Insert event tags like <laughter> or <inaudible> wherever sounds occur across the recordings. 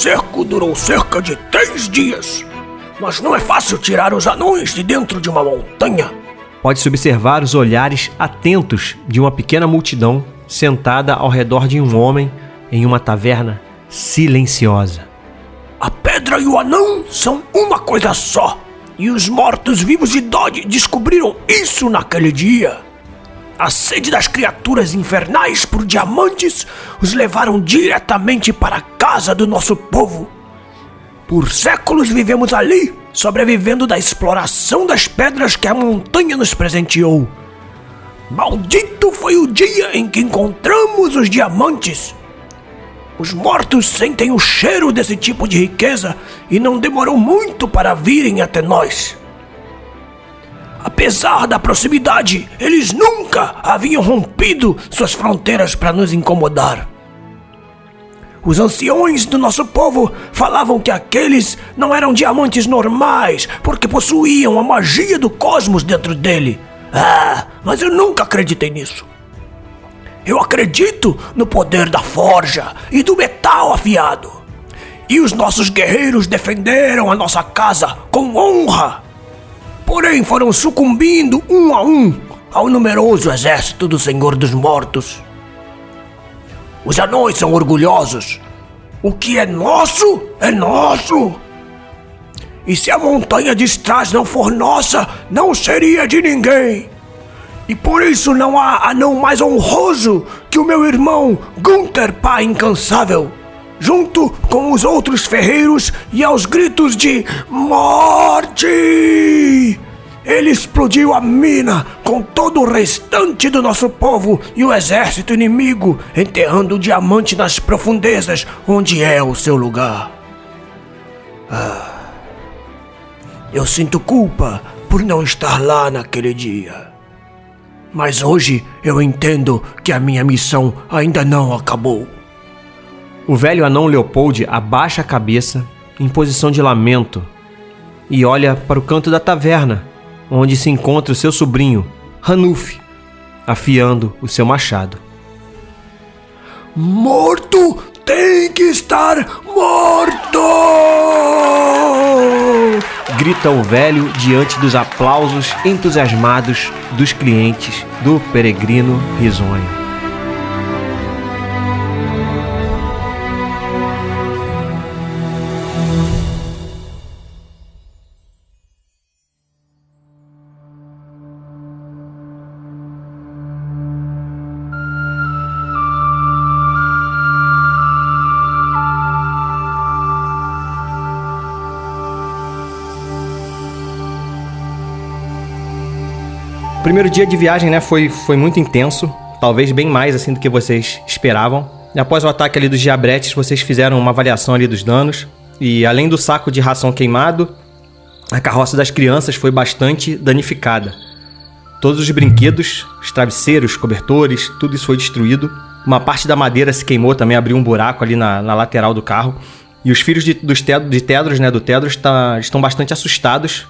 O cerco durou cerca de três dias. Mas não é fácil tirar os anões de dentro de uma montanha. Pode-se observar os olhares atentos de uma pequena multidão sentada ao redor de um homem em uma taverna silenciosa. A pedra e o anão são uma coisa só. E os mortos-vivos de Dodge descobriram isso naquele dia. A sede das criaturas infernais por diamantes os levaram diretamente para a casa do nosso povo. Por séculos vivemos ali, sobrevivendo da exploração das pedras que a montanha nos presenteou. Maldito foi o dia em que encontramos os diamantes. Os mortos sentem o cheiro desse tipo de riqueza e não demorou muito para virem até nós. Apesar da proximidade, eles nunca haviam rompido suas fronteiras para nos incomodar. Os anciões do nosso povo falavam que aqueles não eram diamantes normais porque possuíam a magia do cosmos dentro dele. Ah, mas eu nunca acreditei nisso. Eu acredito no poder da forja e do metal afiado. E os nossos guerreiros defenderam a nossa casa com honra. Porém, foram sucumbindo um a um ao numeroso exército do Senhor dos Mortos. Os anões são orgulhosos. O que é nosso é nosso. E se a montanha de trás não for nossa, não seria de ninguém. E por isso não há anão mais honroso que o meu irmão Gunther Pai Incansável, junto com os outros ferreiros e aos gritos de morte. Ele explodiu a mina com todo o restante do nosso povo e o exército inimigo, enterrando o diamante nas profundezas, onde é o seu lugar. Ah, eu sinto culpa por não estar lá naquele dia. Mas hoje eu entendo que a minha missão ainda não acabou. O velho anão Leopold abaixa a cabeça em posição de lamento e olha para o canto da taverna, onde se encontra o seu sobrinho, Ranulf, afiando o seu machado. Morto tem que estar morto! Grita o velho diante dos aplausos entusiasmados dos clientes do peregrino risonho. Primeiro dia de viagem, né, foi, foi muito intenso. Talvez bem mais assim do que vocês esperavam. E após o ataque ali dos diabretes, vocês fizeram uma avaliação ali dos danos. E além do saco de ração queimado, a carroça das crianças foi bastante danificada. Todos os brinquedos, os travesseiros, cobertores, tudo isso foi destruído. Uma parte da madeira se queimou também, abriu um buraco ali na, na lateral do carro. E os filhos de, dos ted, de Tedros, né, do Tedros, tá, estão bastante assustados.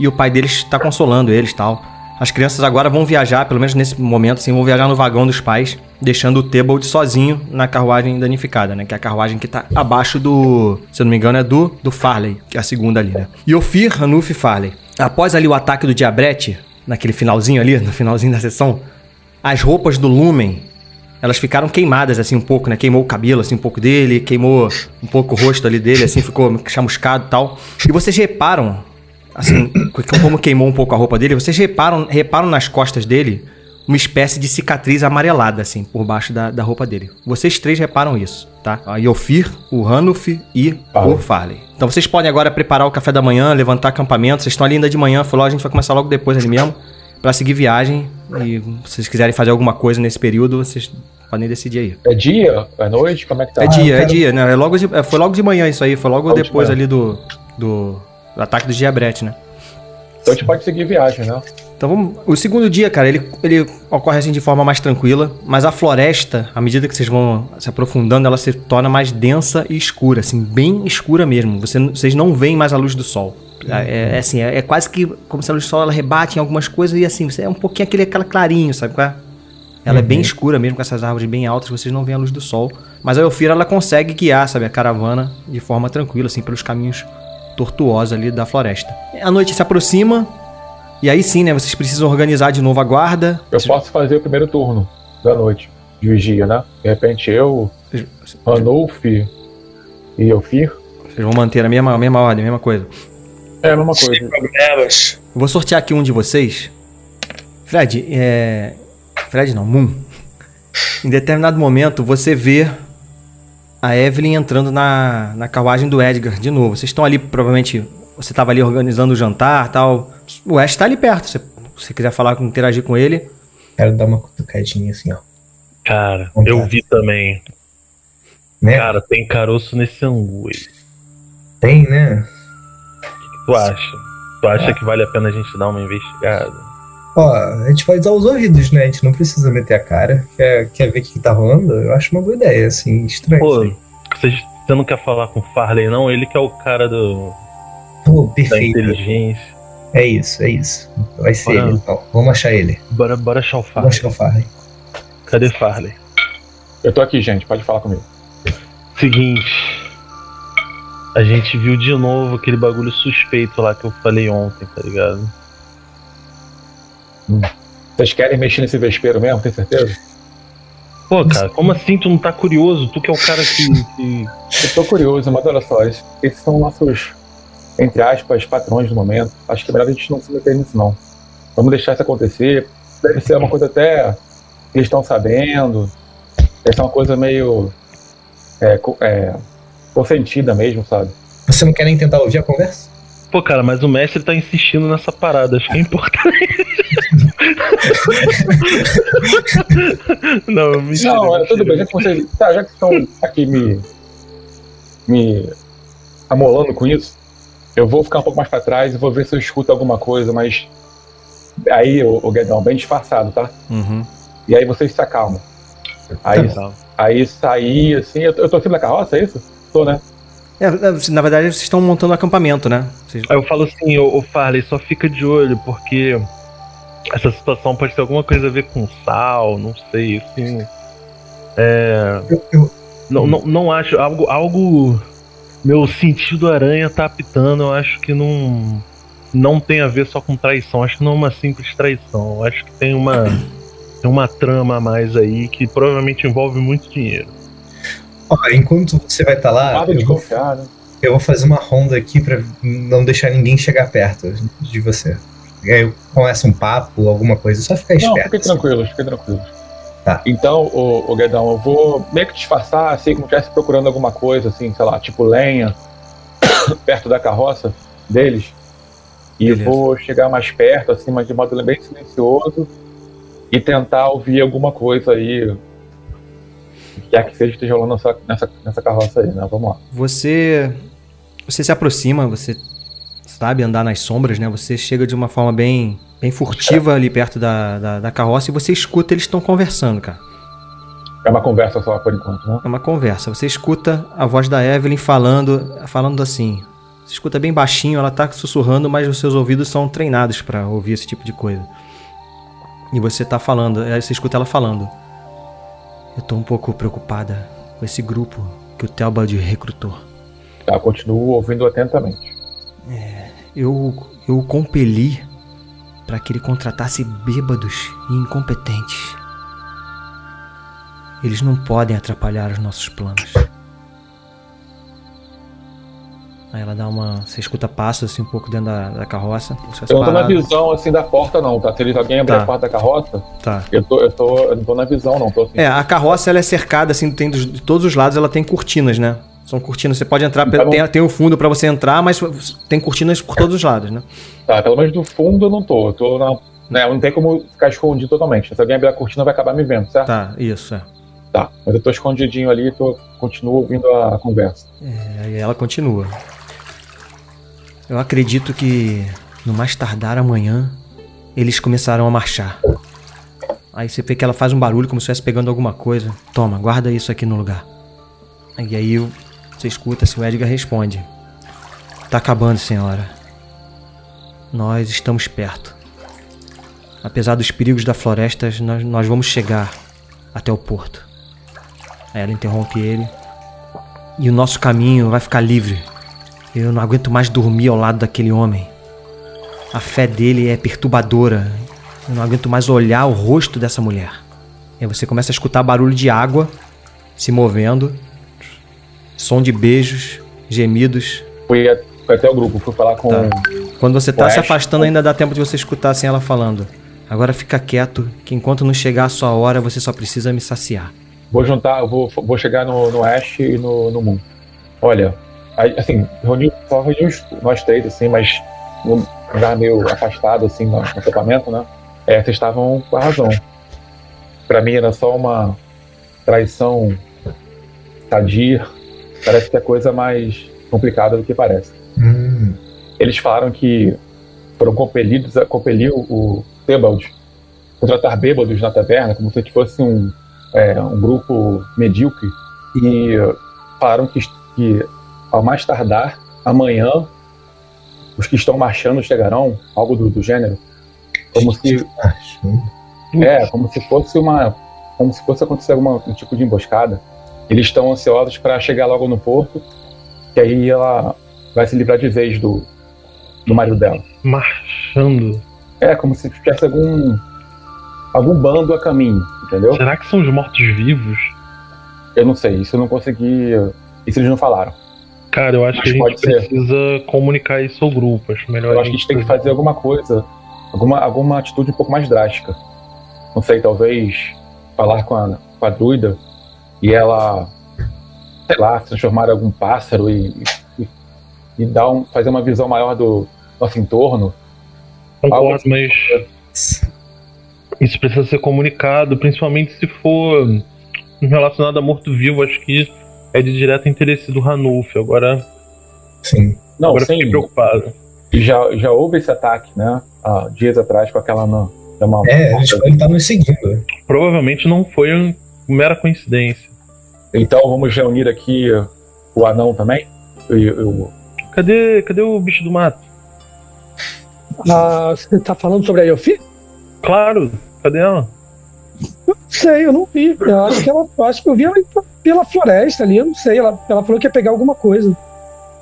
E o pai deles está consolando eles tal. As crianças agora vão viajar, pelo menos nesse momento, assim, vão viajar no vagão dos pais, deixando o Tebold sozinho na carruagem danificada, né? Que é a carruagem que tá abaixo do, se eu não me engano, é do, do Farley, que é a segunda ali, né? E Ofir, Hanuf e Farley. Após ali o ataque do Diabrete, naquele finalzinho ali, <laughs> no finalzinho da sessão, as roupas do Lumen, elas ficaram queimadas, assim, um pouco, né? Queimou o cabelo, assim, um pouco dele, queimou um pouco o rosto ali dele, assim, ficou chamuscado e tal. E vocês reparam assim, como queimou um pouco a roupa dele, vocês reparam, reparam nas costas dele uma espécie de cicatriz amarelada, assim, por baixo da, da roupa dele. Vocês três reparam isso, tá? A Yofir, o Hanuf e o Farley. Então vocês podem agora preparar o café da manhã, levantar acampamento. Vocês estão ali ainda de manhã, falou, a gente vai começar logo depois ali mesmo, para seguir viagem. E se vocês quiserem fazer alguma coisa nesse período, vocês podem decidir aí. É dia? É noite? Como é que tá? É dia, ah, é dia, né? É logo de, é, foi logo de manhã isso aí, foi logo, logo depois de ali do, do o ataque do Diabrete, né? Então a gente pode seguir viagem, né? Então vamos. O segundo dia, cara, ele, ele ocorre assim de forma mais tranquila, mas a floresta, à medida que vocês vão se aprofundando, ela se torna mais densa e escura, assim, bem escura mesmo. Você, vocês não veem mais a luz do sol. É, é assim, é, é, quase que como se a luz do sol ela rebate em algumas coisas e assim, você é um pouquinho aquele aquela clarinho, sabe qual é? Ela uhum. é bem uhum. escura mesmo, com essas árvores bem altas, vocês não veem a luz do sol, Mas a Elfira ela consegue guiar, sabe, a caravana de forma tranquila, assim, pelos caminhos tortuosos ali da floresta. A noite se aproxima, e aí sim, né, vocês precisam organizar de novo a guarda. Eu posso fazer o primeiro turno da noite de vigia, né? De repente eu, Ranulf e Elfir. Vocês vão manter a mesma, a mesma ordem, a mesma coisa. É a mesma coisa. Sem problemas. Eu vou sortear aqui um de vocês. Fred, é. Fred não, Moon. Em determinado momento você vê a Evelyn entrando na, na carruagem do Edgar de novo. Vocês estão ali, provavelmente. Você estava ali organizando o jantar tal. O Ash está ali perto. Se você quiser falar, interagir com ele. Quero dar uma cutucadinha assim, ó. Cara, Vontade. eu vi também. Né? Cara, tem caroço nesse angu aí. Tem, né? Tu acha? Tu acha que vale a pena a gente dar uma investigada? Ó, a gente pode usar os ouvidos, né? A gente não precisa meter a cara. Quer, quer ver o que, que tá rolando? Eu acho uma boa ideia, assim, estranho. Pô, isso você, você não quer falar com o Farley, não? Ele que é o cara do. Pô, da perfeito. inteligência. É isso, é isso. Vai ser Bora. ele, então. Vamos achar ele. Bora, bora achar o Vamos Farley. achar o Farley. Cadê Farley? Eu tô aqui, gente. Pode falar comigo. Seguinte. A gente viu de novo aquele bagulho suspeito lá que eu falei ontem, tá ligado? Vocês querem mexer nesse vespeiro mesmo? Tem certeza? Pô, cara, como assim tu não tá curioso? Tu que é o cara que. que- Eu tô curioso, mas olha só. Esses, esses são nossos, entre aspas, patrões do momento. Acho que é melhor a gente não se meter nisso, não. Vamos deixar isso acontecer. Deve ser uma coisa até que eles estão sabendo. Deve ser uma coisa meio. É, co- é, consentida mesmo, sabe? Você não quer nem tentar ouvir a conversa? Pô, cara, mas o mestre tá insistindo nessa parada, acho que é importante. Não, mentira. Não, é, mentira. tudo bem, já que vocês. Tá, já que estão aqui me. me amolando com isso, eu vou ficar um pouco mais pra trás e vou ver se eu escuto alguma coisa, mas. Aí, o, o Guedão, bem disfarçado, tá? Uhum. E aí vocês se acalmam. Aí, Tá. aí sair assim. Eu, eu tô aqui na carroça, é isso? Tô, né? É, na verdade, vocês estão montando um acampamento, né? Vocês- Aí eu falo assim, ô, ô Farley, só fica de olho, porque essa situação pode ter alguma coisa a ver com sal, não sei, assim. É. Eu, eu- Não, não, não acho. Algo. algo meu sentido aranha tá apitando, eu acho que não. Não tem a ver só com traição. Acho que não é uma simples traição. Eu acho que tem uma. Tem uma trama a mais aí que provavelmente envolve muito dinheiro. ó, enquanto você vai estar lá, Nada de eu vou, confiar, né? eu vou fazer uma ronda aqui pra não deixar ninguém chegar perto de você. E aí começa um papo, alguma coisa, só ficar Não, esperto. fiquem assim. tranquilos, fiquem tranquilos. Tá. Então, o, o Guedão, eu vou meio que disfarçar, assim, como se estivesse procurando alguma coisa, assim, sei lá, tipo lenha, <coughs> perto da carroça deles. E Beleza. vou chegar mais perto, assim, mas de modo bem silencioso, e tentar ouvir alguma coisa aí, que que seja que esteja rolando nessa, nessa, nessa carroça aí, né? Vamos lá. Você. Você se aproxima, você sabe andar nas sombras, né? Você chega de uma forma bem, bem furtiva ali perto da, da, da carroça e você escuta eles estão conversando, cara. É uma conversa só por enquanto, né? É uma conversa. Você escuta a voz da Evelyn falando, falando assim. Você escuta bem baixinho, ela tá sussurrando, mas os seus ouvidos são treinados pra ouvir esse tipo de coisa. E você tá falando, aí você escuta ela falando. Eu tô um pouco preocupada com esse grupo que o Telbad recrutou. Tá, continuo ouvindo atentamente. Eu, eu o compeli para que ele contratasse bêbados e incompetentes. Eles não podem atrapalhar os nossos planos. Aí ela dá uma. Você escuta passos assim um pouco dentro da, da carroça. Eu não tô na visão, assim, da porta, não, tá? Se eles- alguém abrir Tá. a porta da carroça, Tá. eu, tô, eu, tô, eu não tô na visão, não. Tô assim, É, a carroça ela é cercada, assim, tem dos, de todos os lados, ela tem cortinas, né? São cortinas, você pode entrar, Tá tem, tem o fundo para você entrar, mas tem cortinas por todos os lados, né? Tá, pelo menos do fundo eu não tô. Eu tô na. Né, não tem como ficar escondido totalmente. Se alguém abrir a cortina, vai acabar me vendo, certo? Tá, isso, é. Tá. Mas eu tô escondidinho ali e tô, continuo ouvindo a conversa. É, aí ela continua. Eu acredito que no mais tardar amanhã eles começarão a marchar. Aí você vê que ela faz um barulho como se estivesse pegando alguma coisa. Toma, guarda isso aqui no lugar. E aí você escuta se o Edgar responde. Tá acabando, senhora. Nós estamos perto. Apesar dos perigos da floresta, nós, nós vamos chegar até o porto. Aí ela interrompe ele. E o nosso caminho vai ficar livre. Eu não aguento mais dormir ao lado daquele homem. A fé dele é perturbadora. Eu não aguento mais olhar o rosto dessa mulher. E aí você começa a escutar barulho de água se movendo, som de beijos, gemidos. A- fui até o grupo, fui falar com. Tá. Quando você tá se Ash. afastando, ainda dá tempo de você escutar assim ela falando. Agora fica quieto, que enquanto não chegar a sua hora, você só precisa me saciar. Vou juntar, vou, vou chegar no, no Ash e no, no Moon. Olha, assim, reuni, só reuni os- nós três, assim, mas num lugar meio afastado, assim, no, no acampamento, né? É, vocês estavam com a razão. Pra mim era só uma traição sadia. Parece que é coisa mais complicada do que parece. Hum, Eles falaram que foram compelidos a compelir o Tebald contratar bêbados na taverna como se fosse um, é, um grupo medíocre e falaram que, que ao mais tardar amanhã os que estão marchando chegarão, algo do, do gênero, como se é, como se fosse uma. Como se fosse acontecer algum um tipo de emboscada. Eles estão ansiosos para chegar logo no porto, que aí ela vai se livrar de vez do, do marido dela. Marchando. É, como se tivesse algum. algum bando a caminho, entendeu? Será que são os mortos-vivos? Eu não sei, isso eu não consegui. Isso eles não falaram. Cara, eu acho que a Mas gente pode ser. precisa comunicar isso ao grupo. Acho melhor Eu acho que a gente tem que fazer alguma coisa, alguma, alguma atitude um pouco mais drástica. Não sei, talvez falar com a, com a druida e ela, sei lá, se transformar em algum pássaro e, e, e dar um, fazer uma visão maior do nosso entorno. Concordo, mas isso precisa ser comunicado, principalmente se for relacionado a morto-vivo. Acho que é de direto interesse do Ranulf. Agora, Sim. Não, agora sim, fiquei preocupado. já, já houve esse ataque, né? Há dias atrás com aquela anã. É uma, É, eles podem estar nos seguindo. Provavelmente não foi mera coincidência. Então vamos reunir aqui o anão também? E, o- Cadê, cadê o bicho do mato? Ah, você tá falando sobre a Yofi? Claro, cadê ela? Não sei, eu não vi. Eu acho que ela, eu acho que eu vi ela pela floresta ali, eu não sei. Ela, ela falou que ia pegar alguma coisa.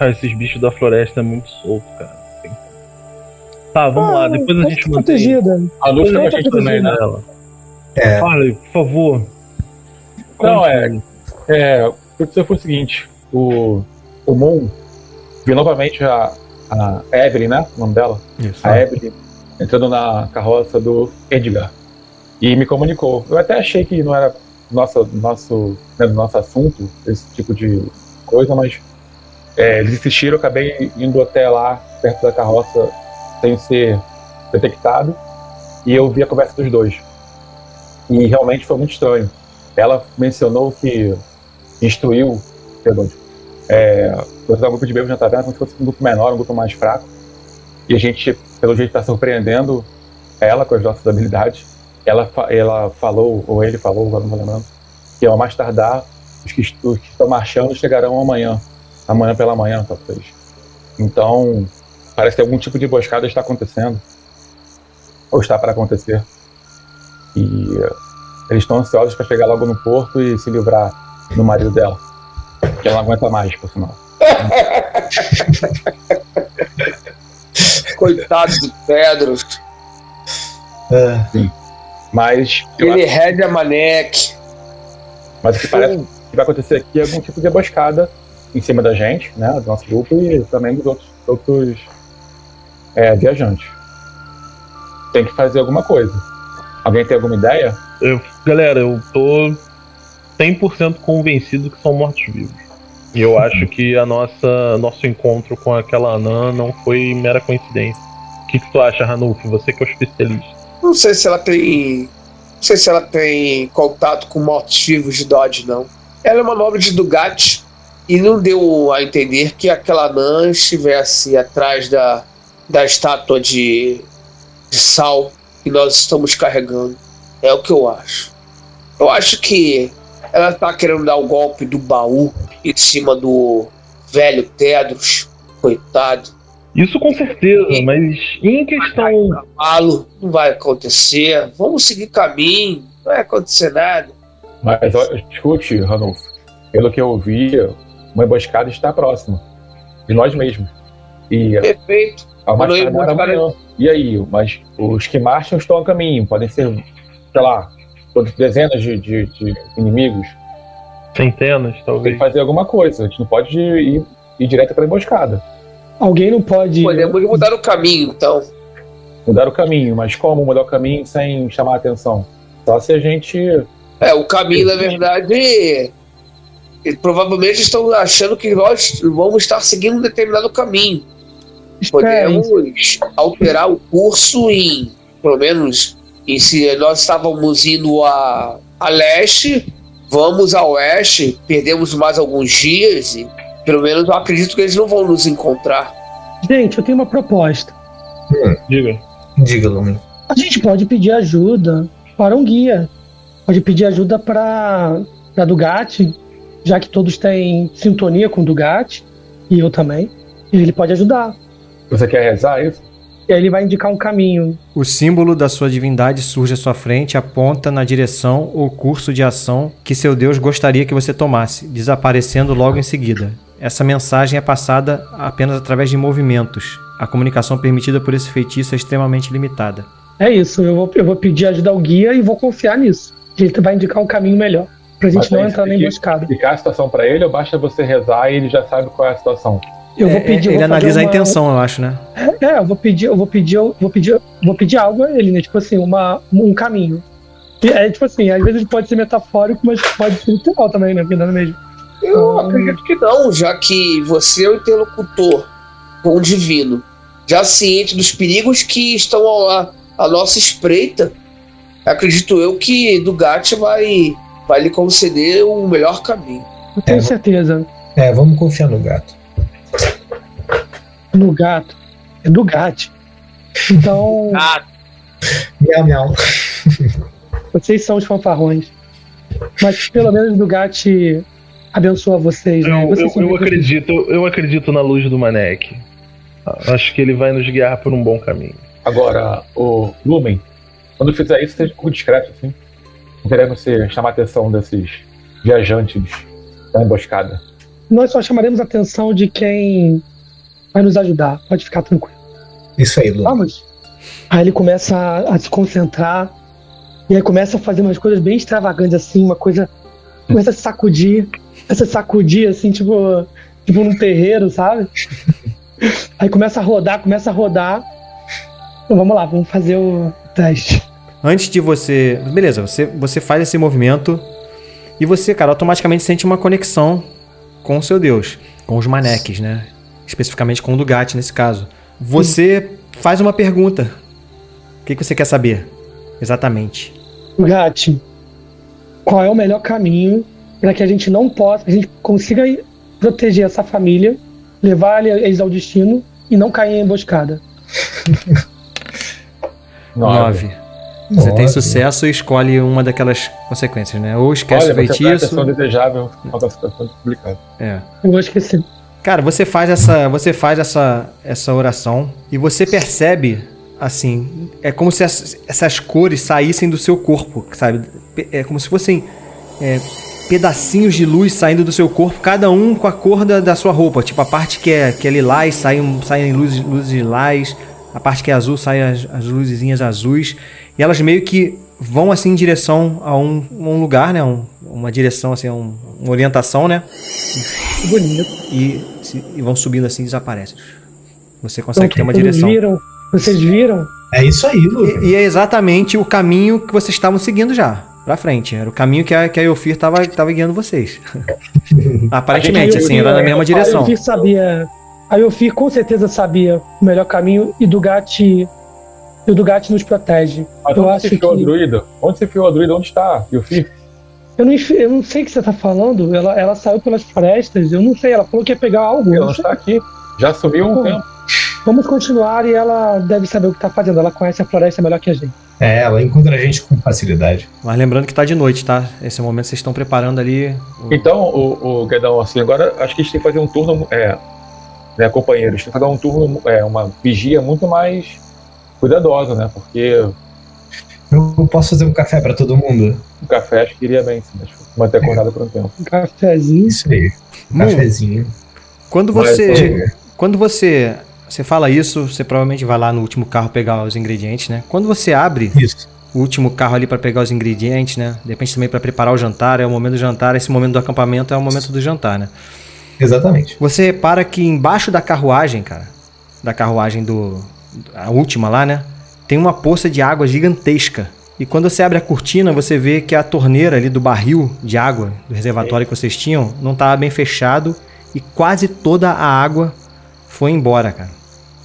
Ah, esses bichos da floresta é muito solto, cara. Tá, vamos lá, Ah, depois a tá gente mantém protegida. a Luz Não com a tá gente também, né? ela. É. Fala, por favor. Não, é-. É, o que foi o seguinte: o, o Moon viu novamente a, a Evelyn, né? O nome dela? Isso. A Evelyn entrando na carroça do Edgar. E me comunicou. Eu até achei que não era nosso, nosso, né, nosso assunto, esse tipo de coisa, mas é, eles insistiram, eu acabei indo até lá, perto da carroça, sem ser detectado, e eu vi a conversa dos dois. E realmente foi muito estranho. Ela mencionou que instruiu, perdão, é, um grupo de bebês na taverna como se fosse um grupo menor, um grupo mais fraco. E a gente, pelo jeito, está surpreendendo ela com as nossas habilidades. Ela, ela falou, ou ele falou, agora não vou lembrando, que ao mais tardar, os que, os que estão marchando chegarão amanhã. Amanhã pela manhã, talvez. Então, parece que algum tipo de emboscada está acontecendo. Ou está para acontecer. E eles estão ansiosos para chegar logo no porto e se livrar do marido dela. Que ela não aguenta mais, por sinal. <laughs> Coitado do Pedro. Ah, Mas, eu Ele rede a Maneque. Mas o que parece que vai acontecer aqui é algum tipo de emboscada em cima da gente, né? Do nosso grupo e também dos outros, outros é, viajantes. Tem que fazer alguma coisa. Alguém tem alguma ideia? Eu, galera, eu tô 100% convencido que são mortos-vivos. E eu acho que a nossa nosso encontro com aquela anã não foi mera coincidência. O que, que tu acha, Ranulf? Você que é o especialista. Não sei se ela tem. Não sei se ela tem contato com mortos-vivos de Dodge, não. Ela é uma nobre de Dugat e não deu a entender que aquela anã estivesse atrás da, da estátua de, de sal que nós estamos carregando. É o que eu acho. Eu acho que ela tá querendo dar o golpe do baú em cima do velho Tedros. Coitado. Isso com certeza, mas em questão. cavalo, não vai acontecer. Vamos seguir caminho, não vai acontecer nada. Mas ó, escute, Ranulfo. Pelo que eu ouvi, uma emboscada está próxima de nós mesmos. E Perfeito. a mais. E aí, mas os que marcham estão a caminho. Podem ser, sei lá, dezenas de, de- de inimigos. Centenas, Tem talvez. que fazer alguma coisa. A gente não pode ir, ir direto para a emboscada. Alguém não pode. Podemos mudar o caminho, então. Mudar o caminho, mas como mudar o caminho sem chamar a atenção? Só se a gente. É, o caminho, na verdade, eles provavelmente estão achando que nós vamos estar seguindo um determinado caminho. Podemos alterar o curso em, pelo menos, em se nós estávamos indo a, a leste, vamos a oeste, perdemos mais alguns dias e, pelo menos, eu acredito que eles não vão nos encontrar. Gente, eu tenho uma proposta. Diga. Diga, Lumen. A gente pode pedir ajuda para um guia. Pode pedir ajuda para para Dugatti, já que todos têm sintonia com Dugatti, e eu também. E ele pode ajudar. Você quer rezar isso? E aí ele vai indicar um caminho. O símbolo da sua divindade surge à sua frente aponta na direção ou curso de ação que seu Deus gostaria que você tomasse, desaparecendo logo em seguida. Essa mensagem é passada apenas através de movimentos. A comunicação permitida por esse feitiço é extremamente limitada. É isso, eu vou, eu vou pedir ajuda ao guia e vou confiar nisso. Ele vai indicar um caminho melhor. Pra gente Mas não entrar na emboscada. Explicar a situação para ele ou basta você rezar e ele já sabe qual é a situação? Eu vou É, pedir. eu ele vou analisa a uma- intenção, eu acho, né? É, eu vou pedir, eu vou pedir, eu vou pedir, vou pedir algo a ele, né? Tipo assim, uma, um caminho. E É tipo assim, às vezes pode ser metafórico, mas pode ser literal também, né? Porque não é mesmo. Eu Ah. acredito que não, já que você é o interlocutor com o divino, já ciente dos perigos que estão ao- à nossa espreita, acredito eu que Dugatti vai, vai lhe conceder o melhor caminho. Eu tenho É, certeza. É, vamos confiar no gato. No gato. É do gato. Então, <laughs> Ah, Miau, miau. vocês são os fanfarrões. Mas pelo menos do gato abençoa vocês, né? Eu, Vocês eu, eu acredito, eu acredito na luz do Manek. Acho que ele vai nos guiar por um bom caminho. Agora, o Lumen, quando fizer isso, seja um pouco discreto, assim. Não queremos ser, chamar a atenção desses viajantes da emboscada. Nós só chamaremos a atenção de quem vai nos ajudar. Pode ficar tranquilo. Isso aí, Lumen. Vamos. Aí ele começa a, a se concentrar. E aí começa a fazer umas coisas bem extravagantes, assim, uma coisa. Começa a se sacudir. Começa a se sacudir, assim, tipo. Tipo num terreiro, sabe? <laughs> Aí começa a rodar, começa a rodar. Então vamos lá, vamos fazer o teste. Antes de você. Beleza, você, você faz esse movimento e você, cara, automaticamente sente uma conexão com o seu Deus, com os maneques, né? Especificamente com o Dugatti nesse caso. Você faz uma pergunta. O que, que você quer saber? Exatamente. Gatti, qual é o melhor caminho para que a gente não possa, a gente consiga proteger essa família, levar eles ao destino e não cair em emboscada? <laughs> Nove. Você tem Nove. sucesso e escolhe uma daquelas consequências, né? Ou esquece Olha, o você traz a feitiço. atenção desejável uma situação complicada. É. Eu vou esquecer. Cara, você faz essa, você faz essa, essa oração e você percebe assim, é como se as- essas cores saíssem do seu corpo, sabe? É como se fossem é, pedacinhos de luz saindo do seu corpo, cada um com a cor da, da sua roupa. Tipo, a parte que é, que é lilás saem, saem luzes, luzes lilás, a parte que é azul saem as, as luzezinhas azuis. E elas meio que vão assim em direção a um, um lugar, né? Um- uma direção, assim, um- uma orientação, né? Que bonito. e, se- e vão subindo assim e desaparecem. Você consegue Então, ter uma vocês direção. Viram, vocês viram? É isso aí, Lumen. E, e é exatamente o caminho que vocês estavam seguindo já, pra frente. Era o caminho que a, que a Yofir tava, tava guiando vocês. <laughs> Aparentemente, A assim, era na mesma A direção. Yofir sabia. A Yofir com certeza sabia o melhor caminho e Dugatti. E o Dugatti nos protege. Mas Eu onde acho se enfiou que- a druida? Onde se enfiou a druida? Onde está? E o? Eu não, eu não sei o que você tá falando. Ela, ela saiu pelas florestas. Eu não sei. Ela falou que ia pegar algo. Ela está aqui. Já subiu um tempo. Vamos continuar e ela deve saber o que tá fazendo. Ela conhece a floresta melhor que a gente. É, ela encontra a gente com facilidade. Mas lembrando que tá de noite, tá? Esse é o momento que vocês estão preparando ali. o- Então, o, o Guedão, assim, agora acho que a gente tem que fazer um turno, é, né, companheiros, tem que fazer um turno, é, uma vigia muito mais cuidadosa, né? Porque Eu posso fazer um café pra todo mundo? Um café acho que iria bem, sim. Acho que manter acordado por um tempo. Um cafezinho. Isso aí. Um Hum. cafezinho. Quando Mas, você. Diga. Quando você. Você fala isso, você provavelmente vai lá no último carro pegar os ingredientes, né? Quando você abre Isso. o último carro ali pra pegar os ingredientes, né? De repente também pra preparar o jantar, é o momento do jantar, esse momento do acampamento é o momento do jantar, né? Exatamente. Você repara que embaixo da carruagem, cara, da carruagem do a última lá, né? Tem uma poça de água gigantesca. E quando você abre a cortina, você vê que a torneira ali do barril de água do reservatório que vocês tinham não estava bem fechado e quase toda a água foi embora, cara.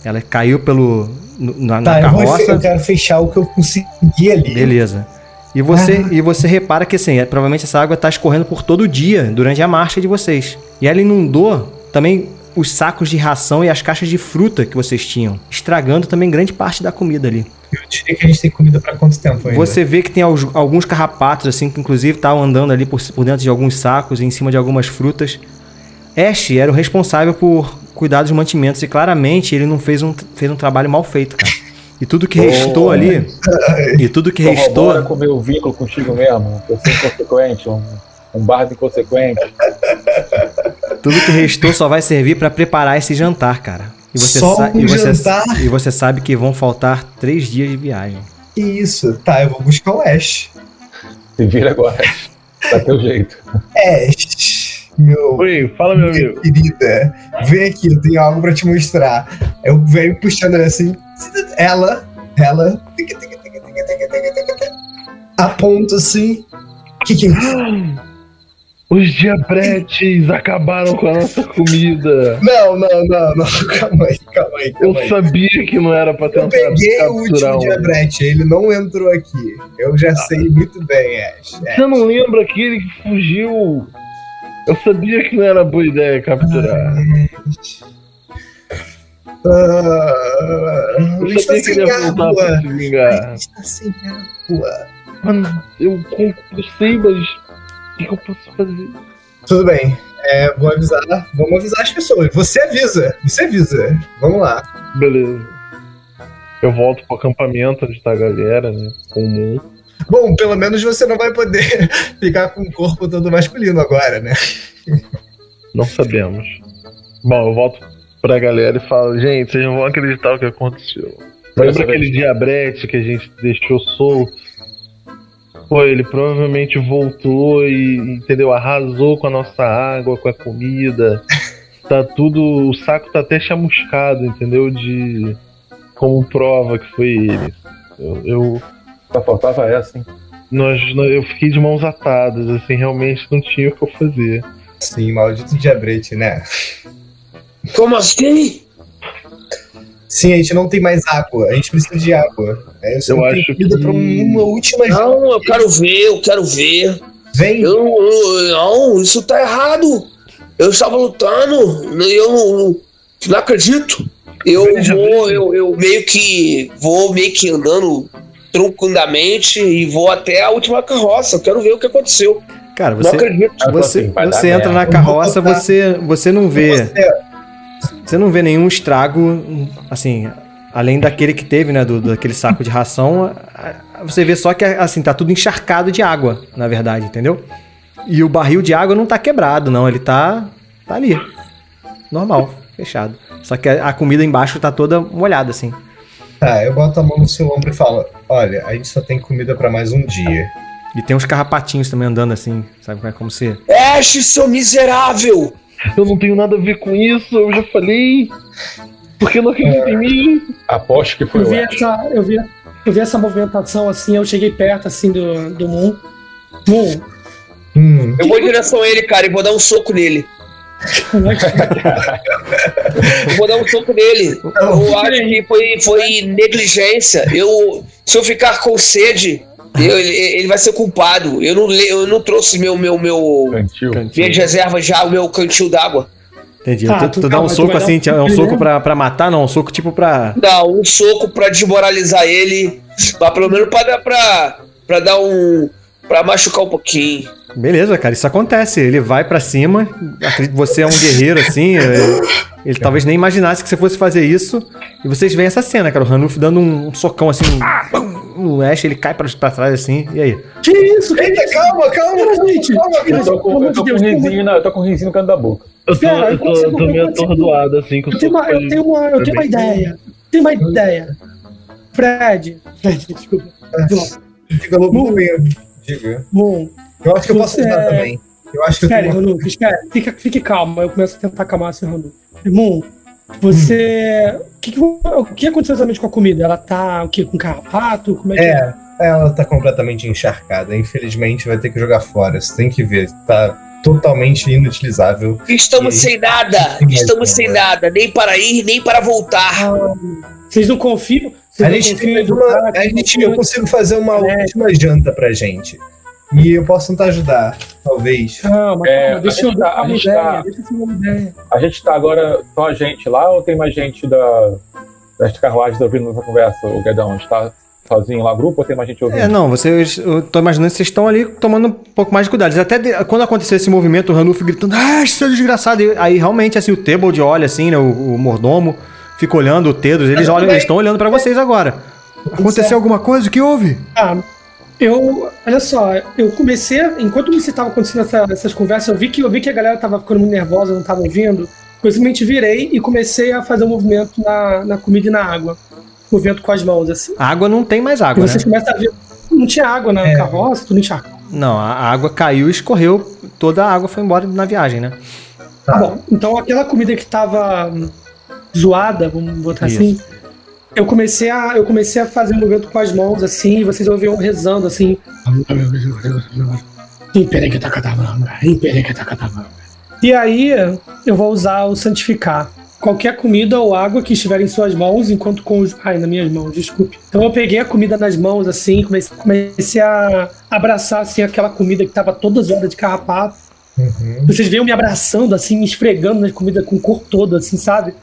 Ela caiu pelo na, na Tá, eu, vou, carroça. eu quero fechar o que eu consegui ali. Beleza. E você, e você repara que assim, é, provavelmente essa água está escorrendo por todo o dia, durante a marcha de vocês. E ela inundou também os sacos de ração e as caixas de fruta que vocês tinham, estragando também grande parte da comida ali. Eu diria que a gente tem comida pra quanto tempo ainda? Você vê que tem al- alguns carrapatos, assim, que inclusive estavam andando ali por, por dentro de alguns sacos e em cima de algumas frutas. Ash era o responsável por cuidar dos mantimentos e claramente ele não fez um, fez um trabalho mal feito, cara. E tudo que <laughs> restou Oh. ali, e tudo que restou, Corrobora com o vínculo contigo mesmo. Eu sou inconsequente, um, um bardo inconsequente. <laughs> Tudo que restou só vai servir para preparar esse jantar, cara. E você, só um e você, jantar? E você sabe que vão faltar três dias de viagem. Isso, tá, eu vou buscar o Ash. Se vira agora, Ash. Tá teu jeito. Ash, meu... Oi, fala, meu amigo. Querida, vem aqui, eu tenho algo pra te mostrar. Eu venho puxando ela assim, ela, ela... Aponto assim... Que que é isso? Os diabretes acabaram com a nossa comida. Não, não, não, não. <laughs> Calma aí, calma aí. Eu Calma aí. sabia que não era pra Eu tentar peguei o último um. diabrete, ele não entrou aqui. Eu já sei muito bem, Ash. É. Você não lembra aquele que fugiu? Eu sabia que não era boa ideia capturar. Ah, Eu está ele sem voltar pra água. vingar. Está sem água. Mano, eu, eu, eu sei, mas que, que eu posso fazer? Tudo bem. É, vou avisar. Vamos avisar as pessoas. Você avisa. Você avisa. Vamos lá. Beleza. Eu volto pro acampamento onde tá a galera, né? Comum. Bom, pelo menos você não vai poder <laughs> ficar com o corpo todo masculino agora, né? Não sabemos. Bom, eu volto pra galera e falo, gente, vocês não vão acreditar o que aconteceu. Lembra aquele diabrete que a gente deixou solto? Pô, ele provavelmente voltou e, entendeu? Arrasou com a nossa água, com a comida. <laughs> Tá tudo. O saco tá até chamuscado, entendeu? De. Como prova que foi ele. Eu, eu, Só faltava essa, hein? nós, eu fiquei de mãos atadas, assim, realmente não tinha o que eu fazer. Sim, maldito diabrete, né? Como assim? Sim, a gente não tem mais água. A gente precisa de água. É, Eu não tem acho que- pra uma última Não, eu quero ver, eu quero ver. Vem. Eu, eu- não, isso tá errado. Eu estava lutando, e eu não, não acredito. Eu Veja, vou, veja. eu, eu meio que vou meio que andando truncundamente e vou até a última carroça. Eu quero ver o que aconteceu. Cara, Não você. Eu você, você entra na carroça, Eu você, você não vê. Você- Você não vê nenhum estrago, assim, além daquele que teve, né, do, daquele saco de ração, você vê só que, assim, tá tudo encharcado de água, na verdade, entendeu? E o barril de água não tá quebrado, não, ele tá, tá ali, normal, fechado. Só que a, comida embaixo tá toda molhada, assim. Tá, eu boto a mão no seu ombro e falo: Olha, a gente só tem comida pra mais um dia. E tem uns carrapatinhos também andando assim, sabe, é como se... Ash, seu miserável! Eu não tenho nada a ver com isso, eu já falei. Porque não acredita em mim? Aposto que foi Eu o vi Ash. essa, eu vi, eu vi essa movimentação assim, eu cheguei perto assim do, do Moon. Moon, Hum, Eu vou em direção a ele, cara, e vou dar um soco nele. Eu vou dar um soco nele. Eu acho que foi, foi negligência. Eu, se eu ficar com sede, eu- ele, ele vai ser culpado. Eu não, eu não trouxe meu, meu, meu, Cantil. minhas reservas já, o meu cantil d'água. Entendi. Tá, tu, tu- tu dá um soco assim, um é um soco né? pra, pra matar, não, um soco tipo pra... Não, um soco pra desmoralizar ele. Pra, pelo menos pra, dar- pra, pra dar um, Pra machucar um pouquinho. Beleza, cara, isso acontece. Ele vai pra cima, acredito que você é um guerreiro assim. é, Ele talvez nem imaginasse que você fosse fazer isso. E vocês veem essa cena, cara. O Ranulf dando um socão assim no Ash, ele cai pra, pra trás assim. E aí? Que isso? Que Eita, calma, calma, gente? calma, Eu tô com, eu tô com um risinho na- eu tô com um risinho no canto da boca. Eu tô, Cara, eu tô, eu eu tô meio eu atordoado, assim, que eu Eu tenho uma, eu tenho uma, eu tenho uma ideia. Tenho uma ideia. Fred. Fred, desculpa. Diga logo primeiro. Diga. Bom, Eu acho que eu posso Você ajudar é- também. Eu acho que eu espere, tenho uma... Espere. Fica, fique calmo. Eu começo a tentar acalmar esse Ranulf. Irmão, você. O que, que, o que aconteceu exatamente com a comida? Ela tá o quê? Com carrapato? Como é que É, ela tá completamente encharcada. Infelizmente vai ter que jogar fora. Você tem que ver. Tá totalmente inutilizável. Estamos E- sem nada. Estamos sem é. nada. Nem para ir, nem para voltar. Vocês não confiam? A não gente, tem uma, a gente, não eu consigo fazer uma É. última janta pra gente. E eu posso tentar ajudar, talvez. Calma, É, calma, deixa a eu gente dar tá- a uma gente ideia. tá- Deixa eu dar uma ideia. A gente tá agora só a gente lá ou tem mais gente da, das carruagens ouvindo nossa conversa, o Guedão? A gente tá sozinho lá, grupo, ou tem mais gente ouvindo? É, não, vocês. Eu tô imaginando que vocês estão ali tomando um pouco mais de cuidado. Até de- quando aconteceu esse movimento, o Ranulf gritando, ah, seu desgraçado. E aí realmente, assim, o Tebold olha assim, né? O, o mordomo fica olhando o Tedros, eles olham, eles estão olhando pra vocês agora. Aconteceu certo. alguma coisa? O que houve? Ah, eu, olha só, eu comecei, enquanto você estava acontecendo essa- essas conversas, eu vi que eu vi que a galera tava ficando muito nervosa, não tava ouvindo. Eu simplesmente virei e comecei a fazer um movimento na, na comida e na água. Movimento com as mãos, assim. A água não tem mais E água, né? vocês começam a ver. Não tinha água na É. carroça, tudo encharcado. Não, a água caiu e escorreu, toda a água foi embora na viagem, né? Tá bom. Então aquela comida que tava hum, zoada, vamos botar Isso. assim. Eu comecei, a, eu comecei a fazer um movimento com as mãos, assim, e vocês ouviam rezando, assim. E aí, eu vou usar o santificar. Qualquer comida ou água que estiver em suas mãos, enquanto com os. Ai, nas minhas mãos, desculpe. Então eu peguei a comida nas mãos, assim, comecei, comecei a abraçar, assim, aquela comida que tava toda zoada de carrapato. Uhum. Vocês veem eu me abraçando, assim, me esfregando na comida com o corpo todo, assim, sabe?